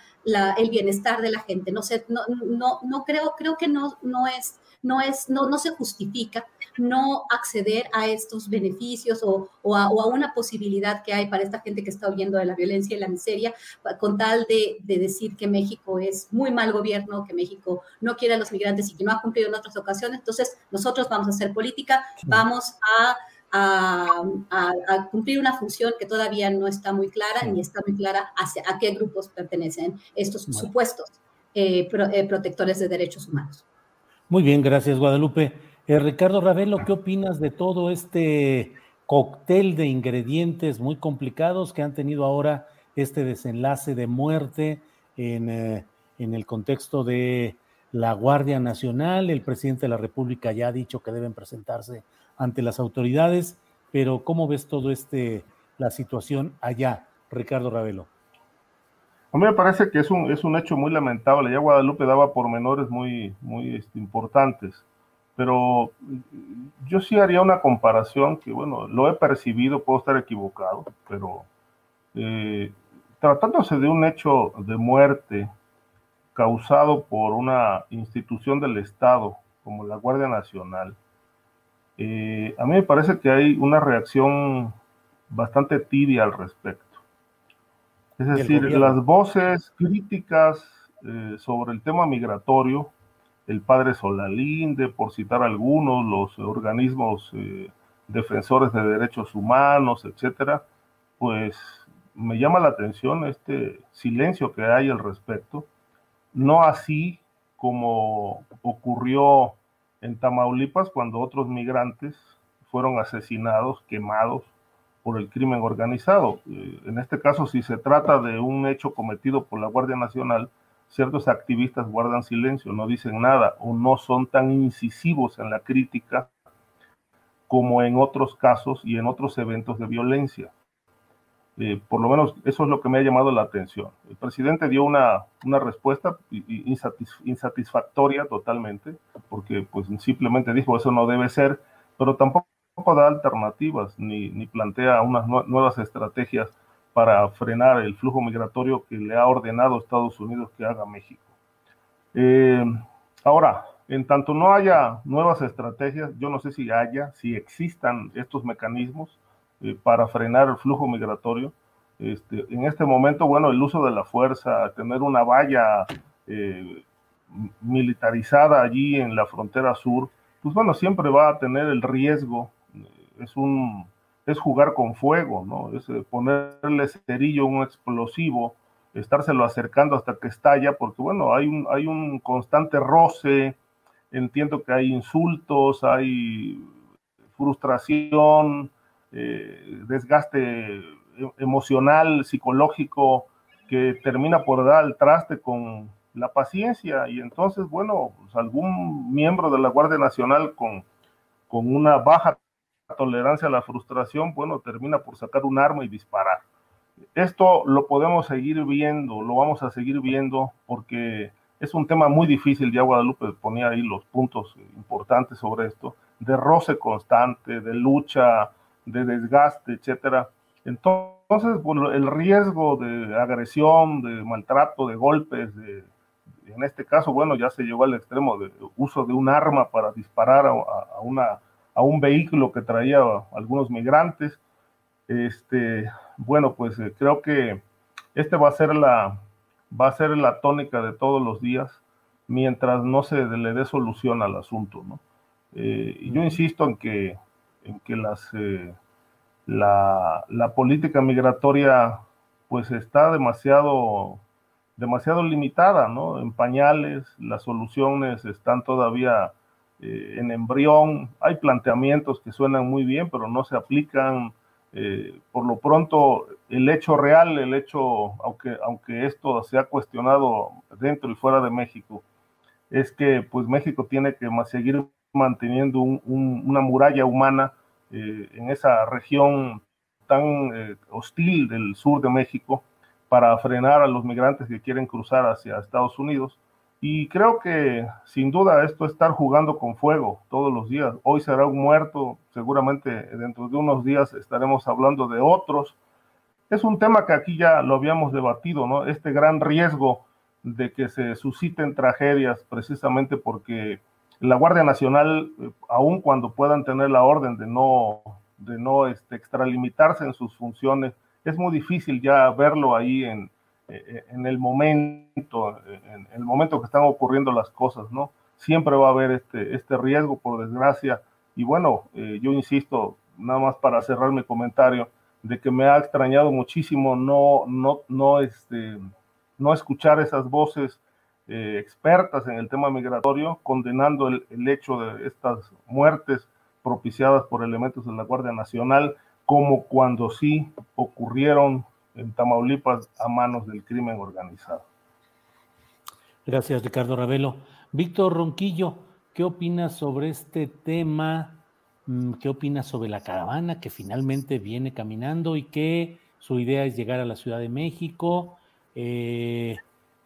el bienestar de la gente. No, sé, no, no, no creo, creo que no, no es no, es, no, no se justifica no acceder a estos beneficios o, o, a, una posibilidad que hay para esta gente que está huyendo de la violencia y la miseria, con tal de, de, decir que México es muy mal gobierno, que México no quiere a los migrantes y que no ha cumplido en otras ocasiones. Entonces, nosotros vamos a hacer política, vamos a a, cumplir una función que todavía no está muy clara ni está muy clara hacia, a qué grupos pertenecen estos supuestos eh, eh, protectores de derechos humanos. Muy bien, gracias Guadalupe. Eh, Ricardo Ravelo, ¿qué opinas de todo este cóctel de ingredientes muy complicados que han tenido ahora este desenlace de muerte en, en el contexto de la Guardia Nacional? El presidente de la República ya ha dicho que deben presentarse ante las autoridades, pero ¿cómo ves todo este, la situación allá, Ricardo Ravelo? A mí me parece que es un, es un hecho muy lamentable. Ya Guadalupe daba pormenores muy, muy este, importantes, pero yo sí haría una comparación que, bueno, lo he percibido, puedo estar equivocado, pero eh, tratándose de un hecho de muerte causado por una institución del Estado como la Guardia Nacional, eh, a mí me parece que hay una reacción bastante tibia al respecto. Es decir, las voces críticas eh, sobre el tema migratorio, el padre Solalinde, por citar algunos, los organismos eh, defensores de derechos humanos, etcétera, pues me llama la atención este silencio que hay al respecto. No así como ocurrió en Tamaulipas cuando otros migrantes fueron asesinados, quemados por el crimen organizado. Eh, en este caso, si se trata de un hecho cometido por la Guardia Nacional, ciertos activistas guardan silencio, no dicen nada o no son tan incisivos en la crítica como en otros casos y en otros eventos de violencia. Eh, por lo menos eso es lo que me ha llamado la atención. El presidente dio una, una respuesta insatisfactoria totalmente, porque pues simplemente dijo eso no debe ser, pero tampoco da alternativas ni, ni plantea unas nuevas estrategias para frenar el flujo migratorio que le ha ordenado Estados Unidos que haga México. Eh, ahora, en tanto no haya nuevas estrategias, yo no sé si haya, si existan estos mecanismos, eh, para frenar el flujo migratorio. Este, en este momento, bueno, el uso de la fuerza, tener una valla eh, militarizada allí en la frontera sur, pues bueno, siempre va a tener el riesgo, es un es jugar con fuego, ¿no? Es eh, ponerle cerillo un explosivo, estárselo acercando hasta que estalla, porque bueno, hay un, hay un constante roce, entiendo que hay insultos, hay frustración, eh, desgaste emocional, psicológico, que termina por dar al traste con la paciencia y entonces, bueno, pues algún miembro de la Guardia Nacional con, con una baja tolerancia a la frustración, bueno, termina por sacar un arma y disparar. Esto lo podemos seguir viendo, lo vamos a seguir viendo porque es un tema muy difícil, ya Guadalupe ponía ahí los puntos importantes sobre esto, de roce constante, de lucha, de desgaste, etcétera. Entonces, bueno, el riesgo de agresión, de maltrato, de golpes, de, en este caso, bueno, ya se llegó al extremo de uso de un arma para disparar a, una, a un vehículo que traía algunos migrantes. Este, bueno, pues eh, creo que este va a ser la va a ser la tónica de todos los días mientras no se le dé solución al asunto, ¿no? Eh, yo insisto en que, en que las, eh, la, la, política migratoria pues está demasiado, demasiado limitada, ¿no? En pañales, las soluciones están todavía eh, en embrión, hay planteamientos que suenan muy bien, pero no se aplican. por lo pronto, el hecho real, el hecho, aunque, aunque esto se ha cuestionado dentro y fuera de México, es que pues México tiene que seguir manteniendo una muralla humana eh, en esa región tan eh, hostil del sur de México para frenar a los migrantes que quieren cruzar hacia Estados Unidos. Y creo que sin duda esto es estar jugando con fuego todos los días. Hoy será un muerto, seguramente dentro de unos días estaremos hablando de otros. Es un tema que aquí ya lo habíamos debatido, ¿no? Este gran riesgo de que se susciten tragedias precisamente porque la Guardia Nacional, eh, aun cuando puedan tener la orden de no, de no este, extralimitarse en sus funciones, es muy difícil ya verlo ahí en, eh, en el momento, en el momento que están ocurriendo las cosas, ¿no? Siempre va a haber este, este riesgo, por desgracia. Y bueno, eh, yo insisto, nada más para cerrar mi comentario, de que me ha extrañado muchísimo no, no, no, este, no escuchar esas voces eh, expertas en el tema migratorio, condenando el, hecho de estas muertes propiciadas por elementos de la Guardia Nacional, como cuando sí ocurrieron en Tamaulipas a manos del crimen organizado. Gracias, Ricardo Ravelo. Víctor Ronquillo, ¿qué opinas sobre este tema? Mm, ¿Qué opinas sobre la caravana que finalmente viene caminando y que su idea es llegar a la Ciudad de México? Eh,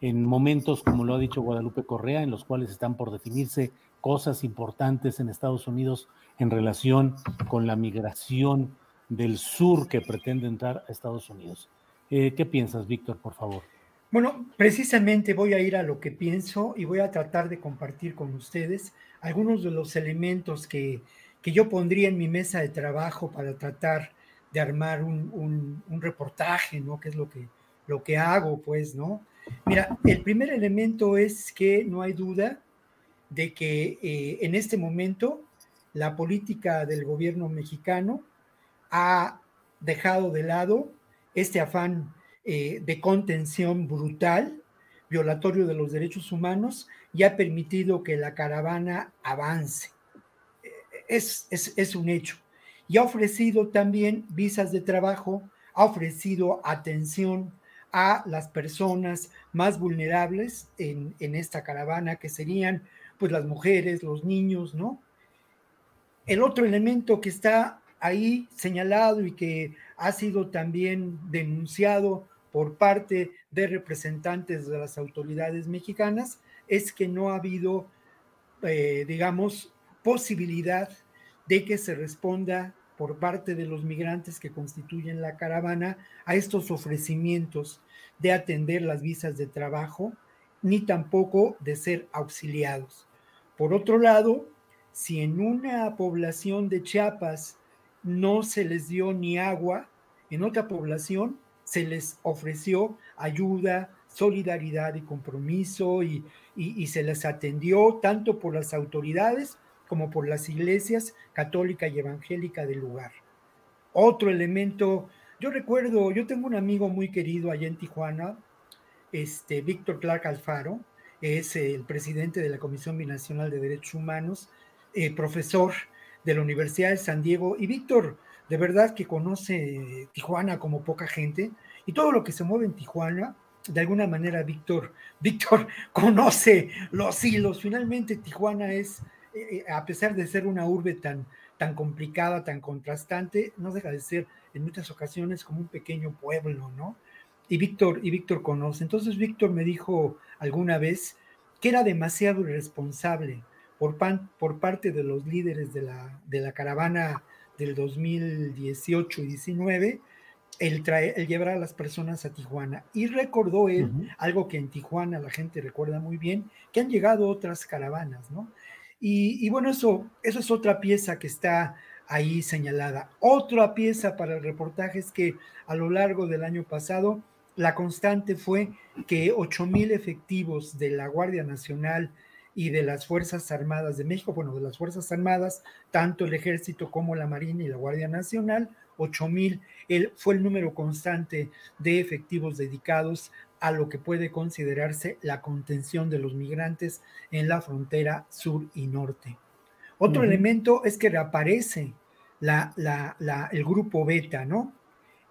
en momentos, como lo ha dicho Guadalupe Correa, en los cuales están por definirse cosas importantes en Estados Unidos en relación con la migración del sur que pretende entrar a Estados Unidos. Eh, ¿Qué piensas, Víctor, por favor? Bueno, precisamente voy a ir a lo que pienso y voy a tratar de compartir con ustedes algunos de los elementos que, que yo pondría en mi mesa de trabajo para tratar de armar un, un reportaje, ¿no? Que es lo que, lo que hago, pues, ¿no? Mira, el primer elemento es que no hay duda de que eh, en este momento la política del gobierno mexicano ha dejado de lado este afán eh, de contención brutal, violatorio de los derechos humanos, y ha permitido que la caravana avance. Es, es un hecho. Y ha ofrecido también visas de trabajo, ha ofrecido atención a las personas más vulnerables en, esta caravana, que serían pues las mujeres, los niños, ¿no? El otro elemento que está ahí señalado y que ha sido también denunciado por parte de representantes de las autoridades mexicanas es que no ha habido, eh, digamos, posibilidad de que se responda por parte de los migrantes que constituyen la caravana a estos ofrecimientos de atender las visas de trabajo, ni tampoco de ser auxiliados. Por otro lado, si en una población de Chiapas no se les dio ni agua, en otra población se les ofreció ayuda, solidaridad y compromiso y, se les atendió tanto por las autoridades como por las iglesias católica y evangélica del lugar. Otro elemento yo recuerdo, yo tengo un amigo muy querido allá en Tijuana, este, Víctor Clark Alfaro, es el presidente de la Comisión Binacional de Derechos Humanos, eh, profesor de la Universidad de San Diego, y Víctor, de verdad que conoce Tijuana como poca gente, y todo lo que se mueve en Tijuana, de alguna manera Víctor, Víctor conoce los hilos. Finalmente Tijuana es, eh, eh, a pesar de ser una urbe tan, tan complicada, tan contrastante, no deja de ser en muchas ocasiones como un pequeño pueblo, ¿no? Y Víctor, y Víctor conoce. Entonces Víctor me dijo alguna vez que era demasiado irresponsable por, por parte de los líderes de la, de la caravana del 2018 y 19 el, el llevar a las personas a Tijuana. Y recordó él algo que en Tijuana la gente recuerda muy bien, que han llegado otras caravanas, ¿no? Y, bueno, eso, eso es otra pieza que está ahí señalada. Otra pieza para el reportaje es que a lo largo del año pasado, la constante fue que 8 mil efectivos de la Guardia Nacional y de las Fuerzas Armadas de México, bueno, de las Fuerzas Armadas, tanto el Ejército como la Marina y la Guardia Nacional, 8 mil, fue el número constante de efectivos dedicados a lo que puede considerarse la contención de los migrantes en la frontera sur y norte. Otro elemento es que reaparece la, el grupo beta, ¿no?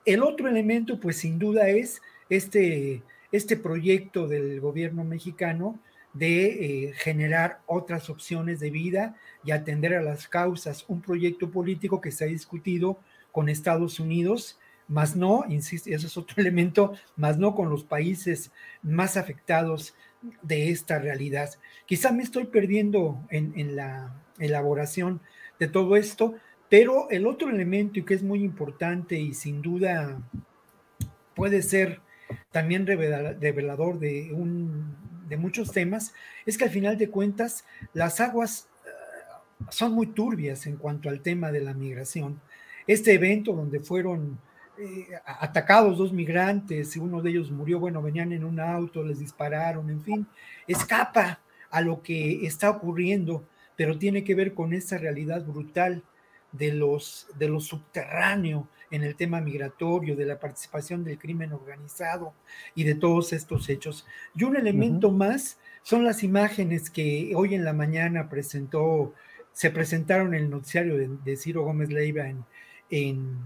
El otro elemento, pues sin duda, es este, este proyecto del gobierno mexicano de eh, generar otras opciones de vida y atender a las causas, un proyecto político que se ha discutido con Estados Unidos, más no, insisto, eso es otro elemento, más no con los países más afectados de esta realidad. Quizá me estoy perdiendo en, la elaboración de todo esto, pero el otro elemento y que es muy importante y sin duda puede ser también revelador de, un, de muchos temas, es que al final de cuentas las aguas eh, son muy turbias en cuanto al tema de la migración este evento donde fueron eh, atacados dos migrantes y uno de ellos murió, bueno, venían en un auto, les dispararon, en fin, escapa a lo que está ocurriendo, pero tiene que ver con esa realidad brutal de los de lo subterráneo en el tema migratorio, de la participación del crimen organizado y de todos estos hechos. Y un elemento más son las imágenes que hoy en la mañana presentó, se presentaron en el noticiario de, de Ciro Gómez Leiva en, en,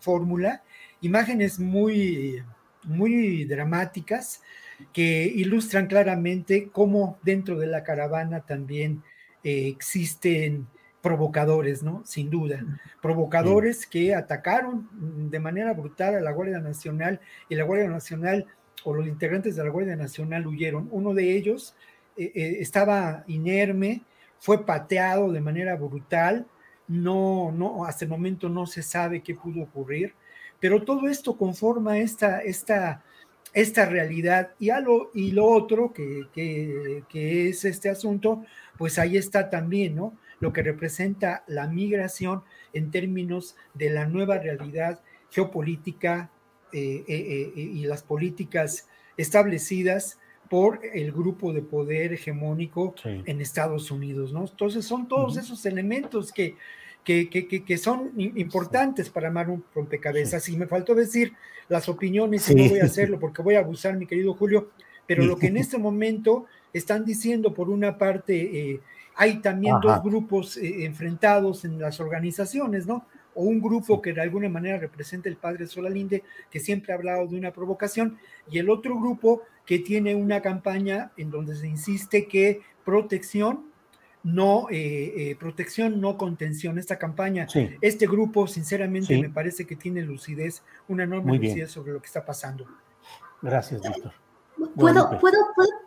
fórmula, imágenes muy, muy dramáticas que ilustran claramente cómo dentro de la caravana también eh, existen provocadores, ¿no? Sin duda, provocadores que atacaron de manera brutal a la Guardia Nacional y la Guardia Nacional o los integrantes de la Guardia Nacional huyeron. Uno de ellos eh, eh, estaba inerme, fue pateado de manera brutal, no, no, hasta el momento no se sabe qué pudo ocurrir, pero todo esto conforma esta, esta, esta realidad. Y, lo, y lo otro que, que, es este asunto, pues ahí está también, ¿no? Lo que representa la migración en términos de la nueva realidad geopolítica eh, eh, eh, y las políticas establecidas por el grupo de poder hegemónico en Estados Unidos, ¿no? Entonces son todos esos elementos que, que, que, son importantes para armar un rompecabezas. Y me faltó decir las opiniones y no voy a hacerlo porque voy a abusar, mi querido Julio, pero lo que en este momento están diciendo, por una parte, eh, hay también dos grupos eh, enfrentados en las organizaciones, ¿no? o un grupo que de alguna manera representa el padre Solalinde, que siempre ha hablado de una provocación, y el otro grupo que tiene una campaña en donde se insiste que protección, no eh, eh, protección, no contención, esta campaña. Este grupo, sinceramente, me parece que tiene lucidez, una enorme lucidez sobre lo que está pasando. Gracias, Víctor. ¿Puedo, ¿puedo,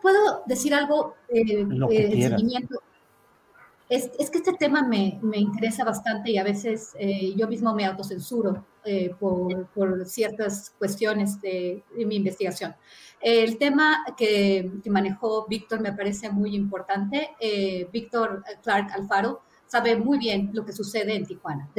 puedo, decir algo eh, de seguimiento? Es, es, que este tema me, me, interesa bastante y a veces yo mismo me autocensuro por, por, ciertas cuestiones de, de mi investigación. El tema que, manejó Víctor me parece muy importante. Eh, Víctor Clark Alfaro sabe muy bien lo que sucede en Tijuana.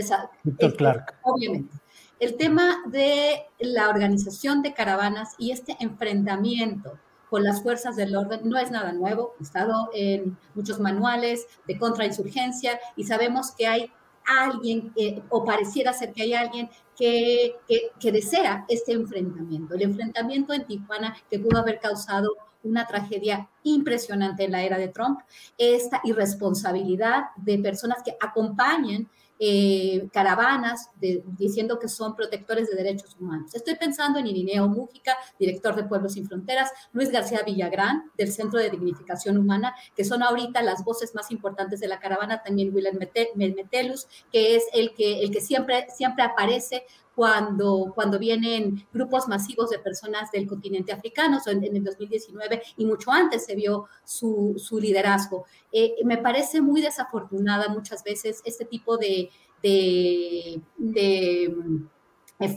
Víctor Clark. Obviamente. El tema de la organización de caravanas y este enfrentamiento con las fuerzas del orden no es nada nuevo. He estado en muchos manuales de contrainsurgencia y sabemos que hay alguien, eh, o pareciera ser que hay alguien que, que, desea este enfrentamiento, el enfrentamiento en Tijuana que pudo haber causado una tragedia impresionante en la era de Trump, esta irresponsabilidad de personas que acompañan eh, caravanas diciendo que son protectores de derechos humanos. Estoy pensando en Irineo Mújica, director de Pueblos Sin Fronteras, Luis García Villagrán, del Centro de Dignificación Humana, que son ahorita las voces más importantes de la caravana, también Willem Metelus, que es el que, el que siempre, siempre aparece cuando, cuando vienen grupos masivos de personas del continente africano, en, en el 2019 y mucho antes se vio su, su liderazgo. Eh, me parece muy desafortunada muchas veces este tipo de, de,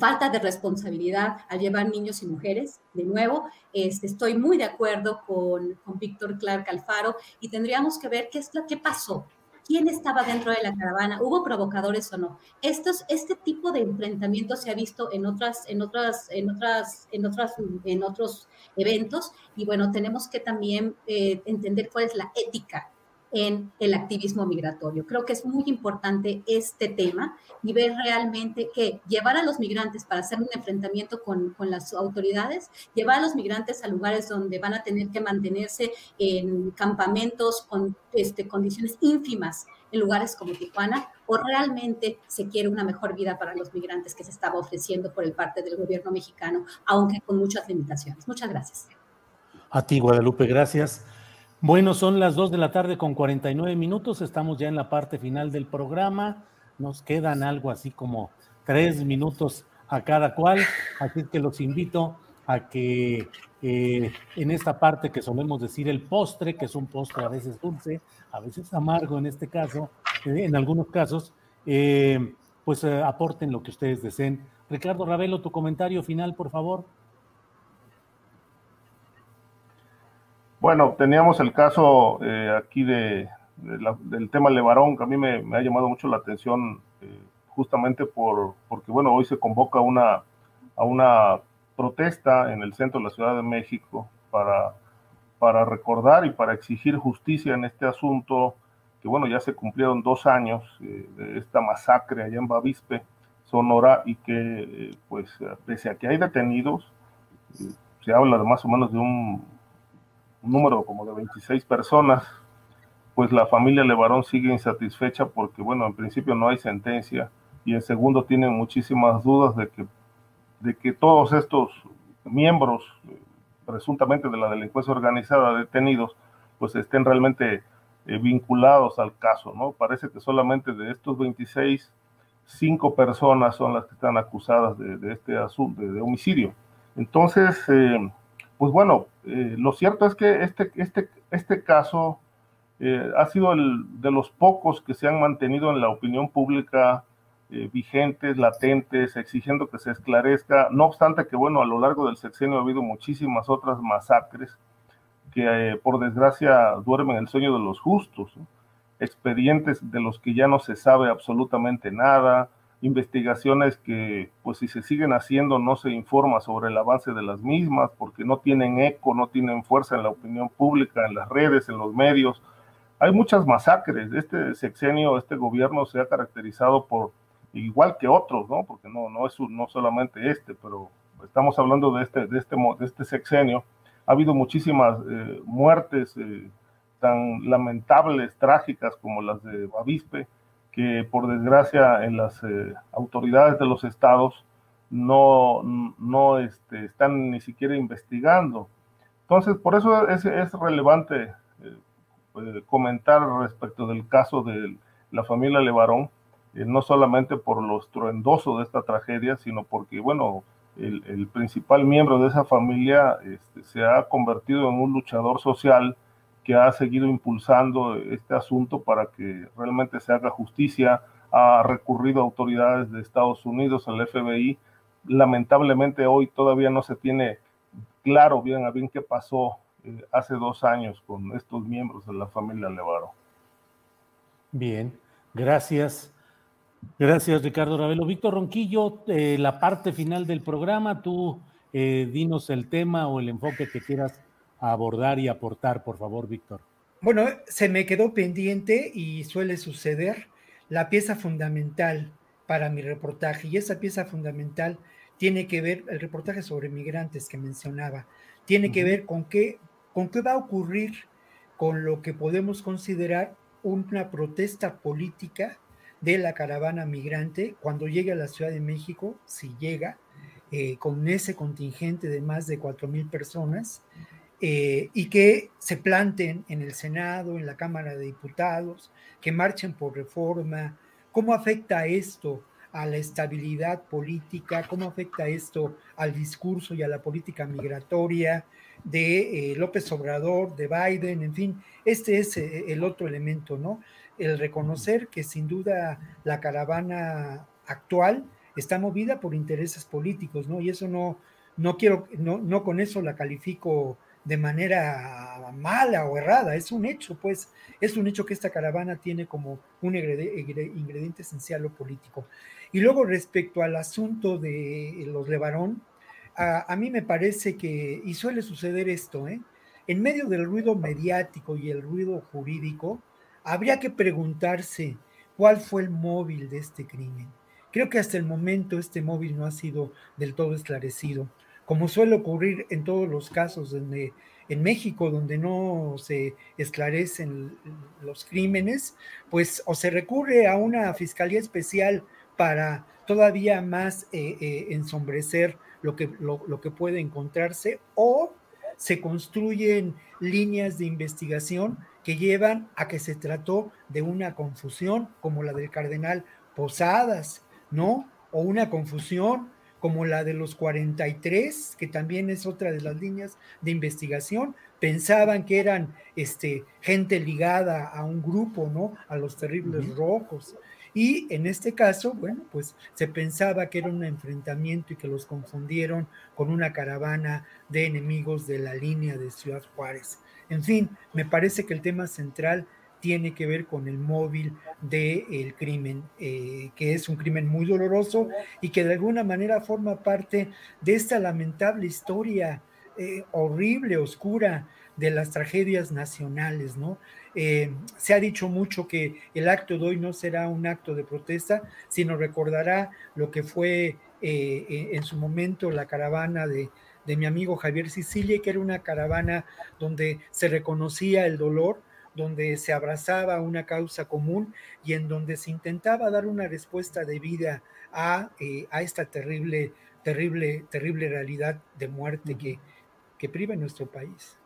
falta de responsabilidad al llevar niños y mujeres. De nuevo, estoy muy de acuerdo con, con Víctor Clark Alfaro y tendríamos que ver qué es lo que pasó. ¿Quién estaba dentro de la caravana? ¿Hubo provocadores o no? Estos, este tipo de enfrentamiento se ha visto en otras, en otras, en otras, en otras, en otros eventos y bueno, tenemos que también eh, entender cuál es la ética en el activismo migratorio. Creo que es muy importante este tema y ver realmente que llevar a los migrantes para hacer un enfrentamiento con, con, las autoridades, llevar a los migrantes a lugares donde van a tener que mantenerse en campamentos con este, condiciones ínfimas en lugares como Tijuana, o realmente se quiere una mejor vida para los migrantes que se estaba ofreciendo por el parte del gobierno mexicano, aunque con muchas limitaciones. Muchas gracias. A ti, Guadalupe, gracias. Bueno, son las 2 de la tarde con 49 minutos. Estamos ya en la parte final del programa. Nos quedan algo así como tres minutos a cada cual. Así que los invito a que eh, en esta parte que solemos decir el postre, que es un postre a veces dulce, a veces amargo en este caso, eh, en algunos casos, eh, pues aporten lo que ustedes deseen. Ricardo Ravelo, tu comentario final, por favor. Bueno, teníamos el caso eh, aquí de, del tema Levarón, que a mí me, ha llamado mucho la atención eh, justamente por, porque, bueno, hoy se convoca una, a una protesta en el centro de la Ciudad de México para, para recordar y para exigir justicia en este asunto, que, bueno, ya se cumplieron dos años eh, de esta masacre allá en Bavispe, Sonora, y que, pues, pese a que hay detenidos, se habla de más o menos de un un número como de 26 personas, pues la familia Levarón sigue insatisfecha porque, bueno, en principio no hay sentencia y en segundo tienen muchísimas dudas de que, de que todos estos miembros, presuntamente de la delincuencia organizada, detenidos, pues estén realmente eh, vinculados al caso, ¿no? Parece que solamente de estos 26, cinco personas son las que están acusadas de, este asunto, de, homicidio. Entonces, eh, pues bueno, eh, lo cierto es que este, este, este caso eh, ha sido el de los pocos que se han mantenido en la opinión pública eh, vigentes, latentes, exigiendo que se esclarezca. No obstante que, bueno, a lo largo del sexenio ha habido muchísimas otras masacres que, por desgracia, duermen el sueño de los justos. Expedientes de los que ya no se sabe absolutamente nada, investigaciones que, pues si se siguen haciendo, no se informa sobre el avance de las mismas, porque no tienen eco, no tienen fuerza en la opinión pública, en las redes, en los medios. Hay muchas masacres. Este sexenio, este gobierno se ha caracterizado por, igual que otros, ¿no? Porque no, no es no solamente este, pero estamos hablando de este, de este, de este sexenio. Ha habido muchísimas eh, muertes eh, tan lamentables, trágicas como las de Bavispe, que por desgracia en las eh, autoridades de los estados no, no este, están ni siquiera investigando. Entonces, por eso es, es relevante eh, eh, comentar respecto del caso de la familia Levarón, no solamente por lo estruendoso de esta tragedia, sino porque, bueno, el, principal miembro de esa familia este, se ha convertido en un luchador social que ha seguido impulsando este asunto para que realmente se haga justicia, ha recurrido a autoridades de Estados Unidos, al FBI. Lamentablemente hoy todavía no se tiene claro bien a bien qué pasó eh, hace dos años con estos miembros de la familia Levaro. Bien, gracias. Gracias, Ricardo Ravelo. Víctor Ronquillo, eh, la parte final del programa, tú eh, dinos el tema o el enfoque que quieras abordar y aportar, por favor, Víctor? Bueno, se me quedó pendiente y suele suceder la pieza fundamental para mi reportaje y esa pieza fundamental tiene que ver, el reportaje sobre migrantes que mencionaba, tiene que ver con qué, con qué va a ocurrir con lo que podemos considerar una protesta política de la caravana migrante cuando llegue a la Ciudad de México, si llega, eh, con ese contingente de más de cuatro mil personas, eh, y que se planten en el Senado, en la Cámara de Diputados, que marchen por reforma. ¿Cómo afecta esto a la estabilidad política? ¿Cómo afecta esto al discurso y a la política migratoria de eh, López Obrador, de Biden? En fin, este es eh, el otro elemento, ¿no? El reconocer que sin duda la caravana actual está movida por intereses políticos, ¿no? Y eso no, no quiero, no, no con eso la califico de manera mala o errada, es un hecho, pues, es un hecho que esta caravana tiene como un ingrediente esencial o político. Y luego respecto al asunto de los Levarón, a, a mí me parece que, y suele suceder esto, ¿eh? en medio del ruido mediático y el ruido jurídico, habría que preguntarse cuál fue el móvil de este crimen. Creo que hasta el momento este móvil no ha sido del todo esclarecido como suele ocurrir en todos los casos en México donde no se esclarecen los crímenes, pues o se recurre a una fiscalía especial para todavía más eh, eh, ensombrecer lo que, lo, que puede encontrarse, o se construyen líneas de investigación que llevan a que se trató de una confusión como la del cardenal Posadas, ¿no? O una confusión como la de los 43, que también es otra de las líneas de investigación, pensaban que eran este, gente ligada a un grupo, ¿no? A los terribles rojos. Y en este caso, bueno, pues se pensaba que era un enfrentamiento y que los confundieron con una caravana de enemigos de la línea de Ciudad Juárez. En fin, me parece que el tema central tiene que ver con el móvil del crimen, eh, que es un crimen muy doloroso y que de alguna manera forma parte de esta lamentable historia eh, horrible, oscura de las tragedias nacionales, ¿no? Eh, se ha dicho mucho que el acto de hoy no será un acto de protesta, sino recordará lo que fue en su momento la caravana de, de mi amigo Javier Sicilia, que era una caravana donde se reconocía el dolor, donde se abrazaba una causa común y en donde se intentaba dar una respuesta de vida a, eh, a esta terrible, terrible, terrible realidad de muerte que, que priva en nuestro país.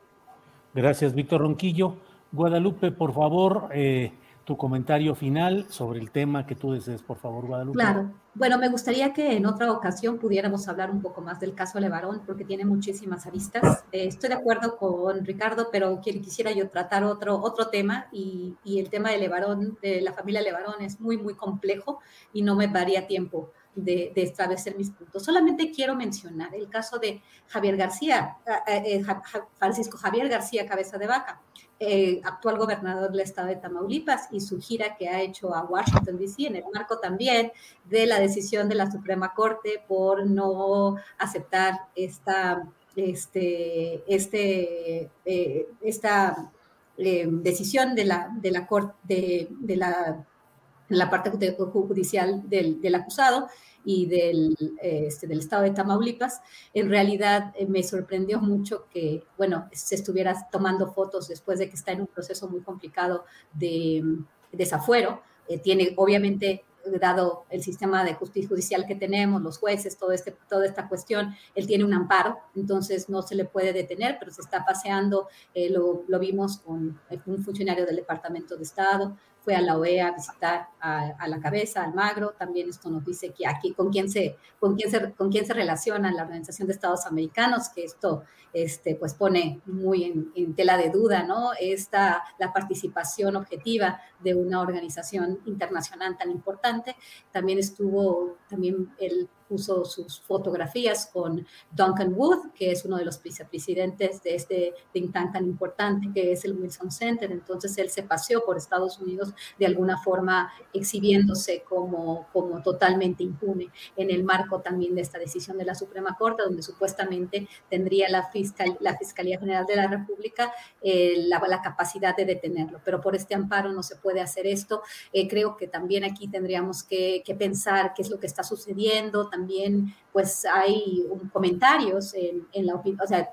Gracias, Víctor Ronquillo. Guadalupe, por favor, eh, tu comentario final sobre el tema que tú desees, por favor, Guadalupe. Claro. Bueno, me gustaría que en otra ocasión pudiéramos hablar un poco más del caso Levarón, porque tiene muchísimas aristas. Eh, estoy de acuerdo con Ricardo, pero quisiera yo tratar otro, otro tema, y, el tema de Levarón, de la familia Levarón, es muy, muy complejo y no me daría tiempo de, establecer mis puntos. Solamente quiero mencionar el caso de Javier García, eh, eh, Francisco Javier García Cabeza de Vaca. Eh, actual gobernador del estado de Tamaulipas y su gira que ha hecho a Washington, D.C., en el marco también de la decisión de la Suprema Corte por no aceptar esta, este, este, eh, esta eh, decisión de la, de la Corte, de, la, la, parte judicial del, del acusado y del, este, del estado de Tamaulipas, en realidad eh, me sorprendió mucho que, bueno, se estuviera tomando fotos después de que está en un proceso muy complicado de, desafuero. Eh, tiene, obviamente, dado el sistema de justicia judicial que tenemos, los jueces, todo este, toda esta cuestión, él tiene un amparo, entonces no se le puede detener, pero se está paseando, eh, lo, lo, vimos con un funcionario del Departamento de Estado, fue a la OEA a visitar a, la cabeza, al Magro, también esto nos dice que aquí con quién se, con quién se, con quién se relaciona la Organización de Estados Americanos, que esto este, pues pone muy en, tela de duda, ¿no? Esta, la participación objetiva de una organización internacional tan importante. También estuvo, también el puso sus fotografías con Duncan Wood, que es uno de los vicepresidentes de este think tank tan importante que es el Wilson Center. Entonces él se paseó por Estados Unidos de alguna forma exhibiéndose como, como totalmente impune en el marco también de esta decisión de la Suprema Corte, donde supuestamente tendría la, fiscal, la Fiscalía General de la República eh, la, la, capacidad de detenerlo. Pero por este amparo no se puede hacer esto. Eh, creo que también aquí tendríamos que, que pensar qué es lo que está sucediendo también pues hay comentarios en, la o sea,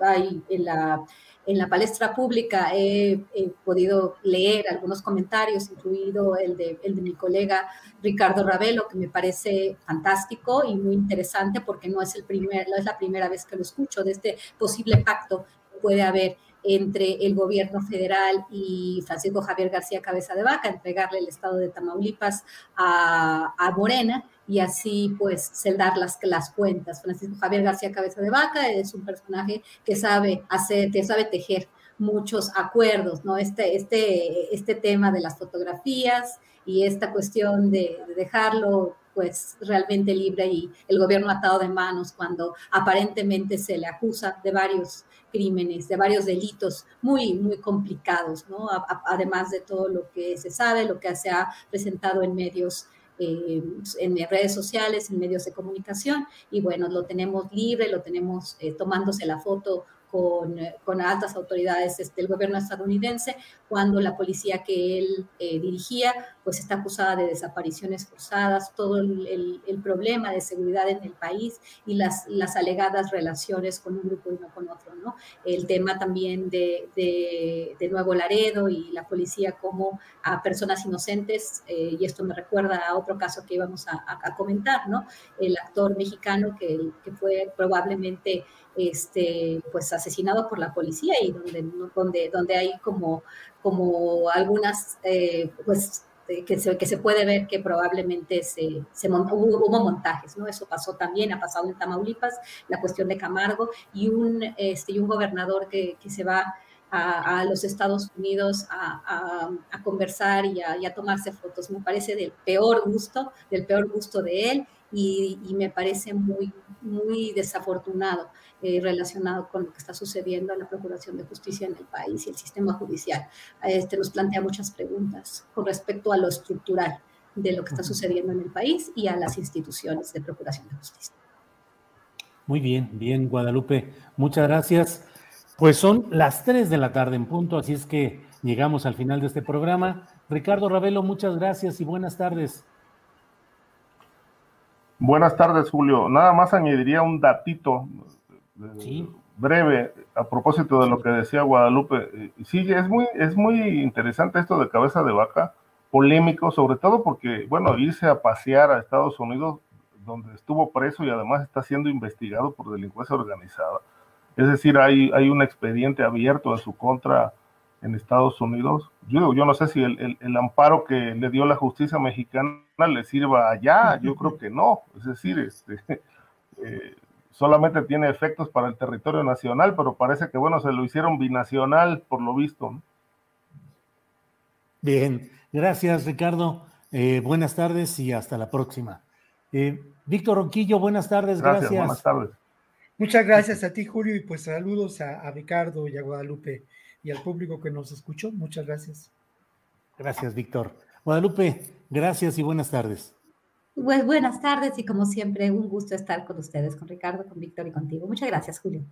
hay en la, en la palestra pública he, podido leer algunos comentarios, incluido el de, el de mi colega Ricardo Ravelo, que me parece fantástico y muy interesante porque no es, el primer, no es la primera vez que lo escucho de este posible pacto que puede haber entre el gobierno federal y Francisco Javier García Cabeza de Vaca, entregarle el estado de Tamaulipas a, a Morena y así pues celdar las, las cuentas. Francisco Javier García Cabeza de Vaca es un personaje que sabe hacer, que sabe tejer muchos acuerdos, ¿no? Este, este, este tema de las fotografías y esta cuestión de, dejarlo pues realmente libre y el gobierno atado de manos cuando aparentemente se le acusa de varios crímenes, de varios delitos muy, muy complicados, ¿no? además de todo lo que se sabe, lo que se ha presentado en medios eh, en redes sociales, en medios de comunicación, y bueno, lo tenemos libre, lo tenemos eh, tomándose la foto con, con, altas autoridades del este, gobierno estadounidense, cuando la policía que él eh, dirigía pues está acusada de desapariciones forzadas, todo el, el, problema de seguridad en el país y las, las alegadas relaciones con un grupo y no con otro, ¿no? El tema también de, de, de Nuevo Laredo y la policía como a personas inocentes, eh, y esto me recuerda a otro caso que íbamos a, a, comentar, ¿no? El actor mexicano que, que fue probablemente este, pues asesinado por la policía y donde, donde, donde hay como, como algunas, eh, pues que se, que se, puede ver que probablemente se, se hubo, montajes, ¿no? Eso pasó también, ha pasado en Tamaulipas, la cuestión de Camargo y un, este, y un gobernador que, que se va a, los Estados Unidos a, a, a conversar y, y a, tomarse fotos. Me parece del peor gusto, del peor gusto de él y, y me parece muy, muy desafortunado. Eh, relacionado con lo que está sucediendo en la Procuración de Justicia en el país y el sistema judicial. Este nos plantea muchas preguntas con respecto a lo estructural de lo que está sucediendo en el país y a las instituciones de Procuración de Justicia. Muy bien, bien, Guadalupe. Muchas gracias. Pues son las 3 de la tarde en punto, así es que llegamos al final de este programa. Ricardo Ravelo, muchas gracias y buenas tardes. Buenas tardes, Julio. Nada más añadiría un datito breve a propósito de lo que decía Guadalupe. Eh, sí, es muy, es muy interesante esto de cabeza de vaca, polémico, sobre todo porque, bueno, irse a pasear a Estados Unidos, donde estuvo preso y además está siendo investigado por delincuencia organizada. Es decir, hay, hay un expediente abierto en su contra en Estados Unidos. Yo, yo no sé si el, el, amparo que le dio la justicia mexicana le sirva allá, yo creo que no. Es decir, este, eh, solamente tiene efectos para el territorio nacional, pero parece que, bueno, se lo hicieron binacional, por lo visto. Bien, gracias, Ricardo. Eh, buenas tardes y hasta la próxima. Eh, Víctor Ronquillo, buenas tardes, gracias, Buenas tardes. Muchas gracias a ti, Julio, y pues saludos a, a Ricardo y a Guadalupe y al público que nos escuchó. Muchas gracias. Gracias, Víctor. Guadalupe, gracias y buenas tardes. Pues buenas tardes y como siempre, un gusto estar con ustedes, con Ricardo, con Víctor y contigo. Muchas gracias, Julio.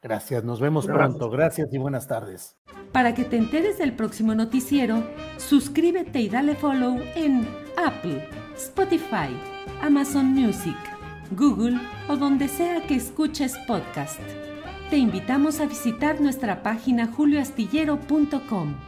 Gracias, nos vemos pronto. Gracias y buenas tardes. Para que te enteres del próximo noticiero, suscríbete y dale follow en Apple, Spotify, Amazon Music, Google o donde sea que escuches podcast. Te invitamos a visitar nuestra página julioastillero.com.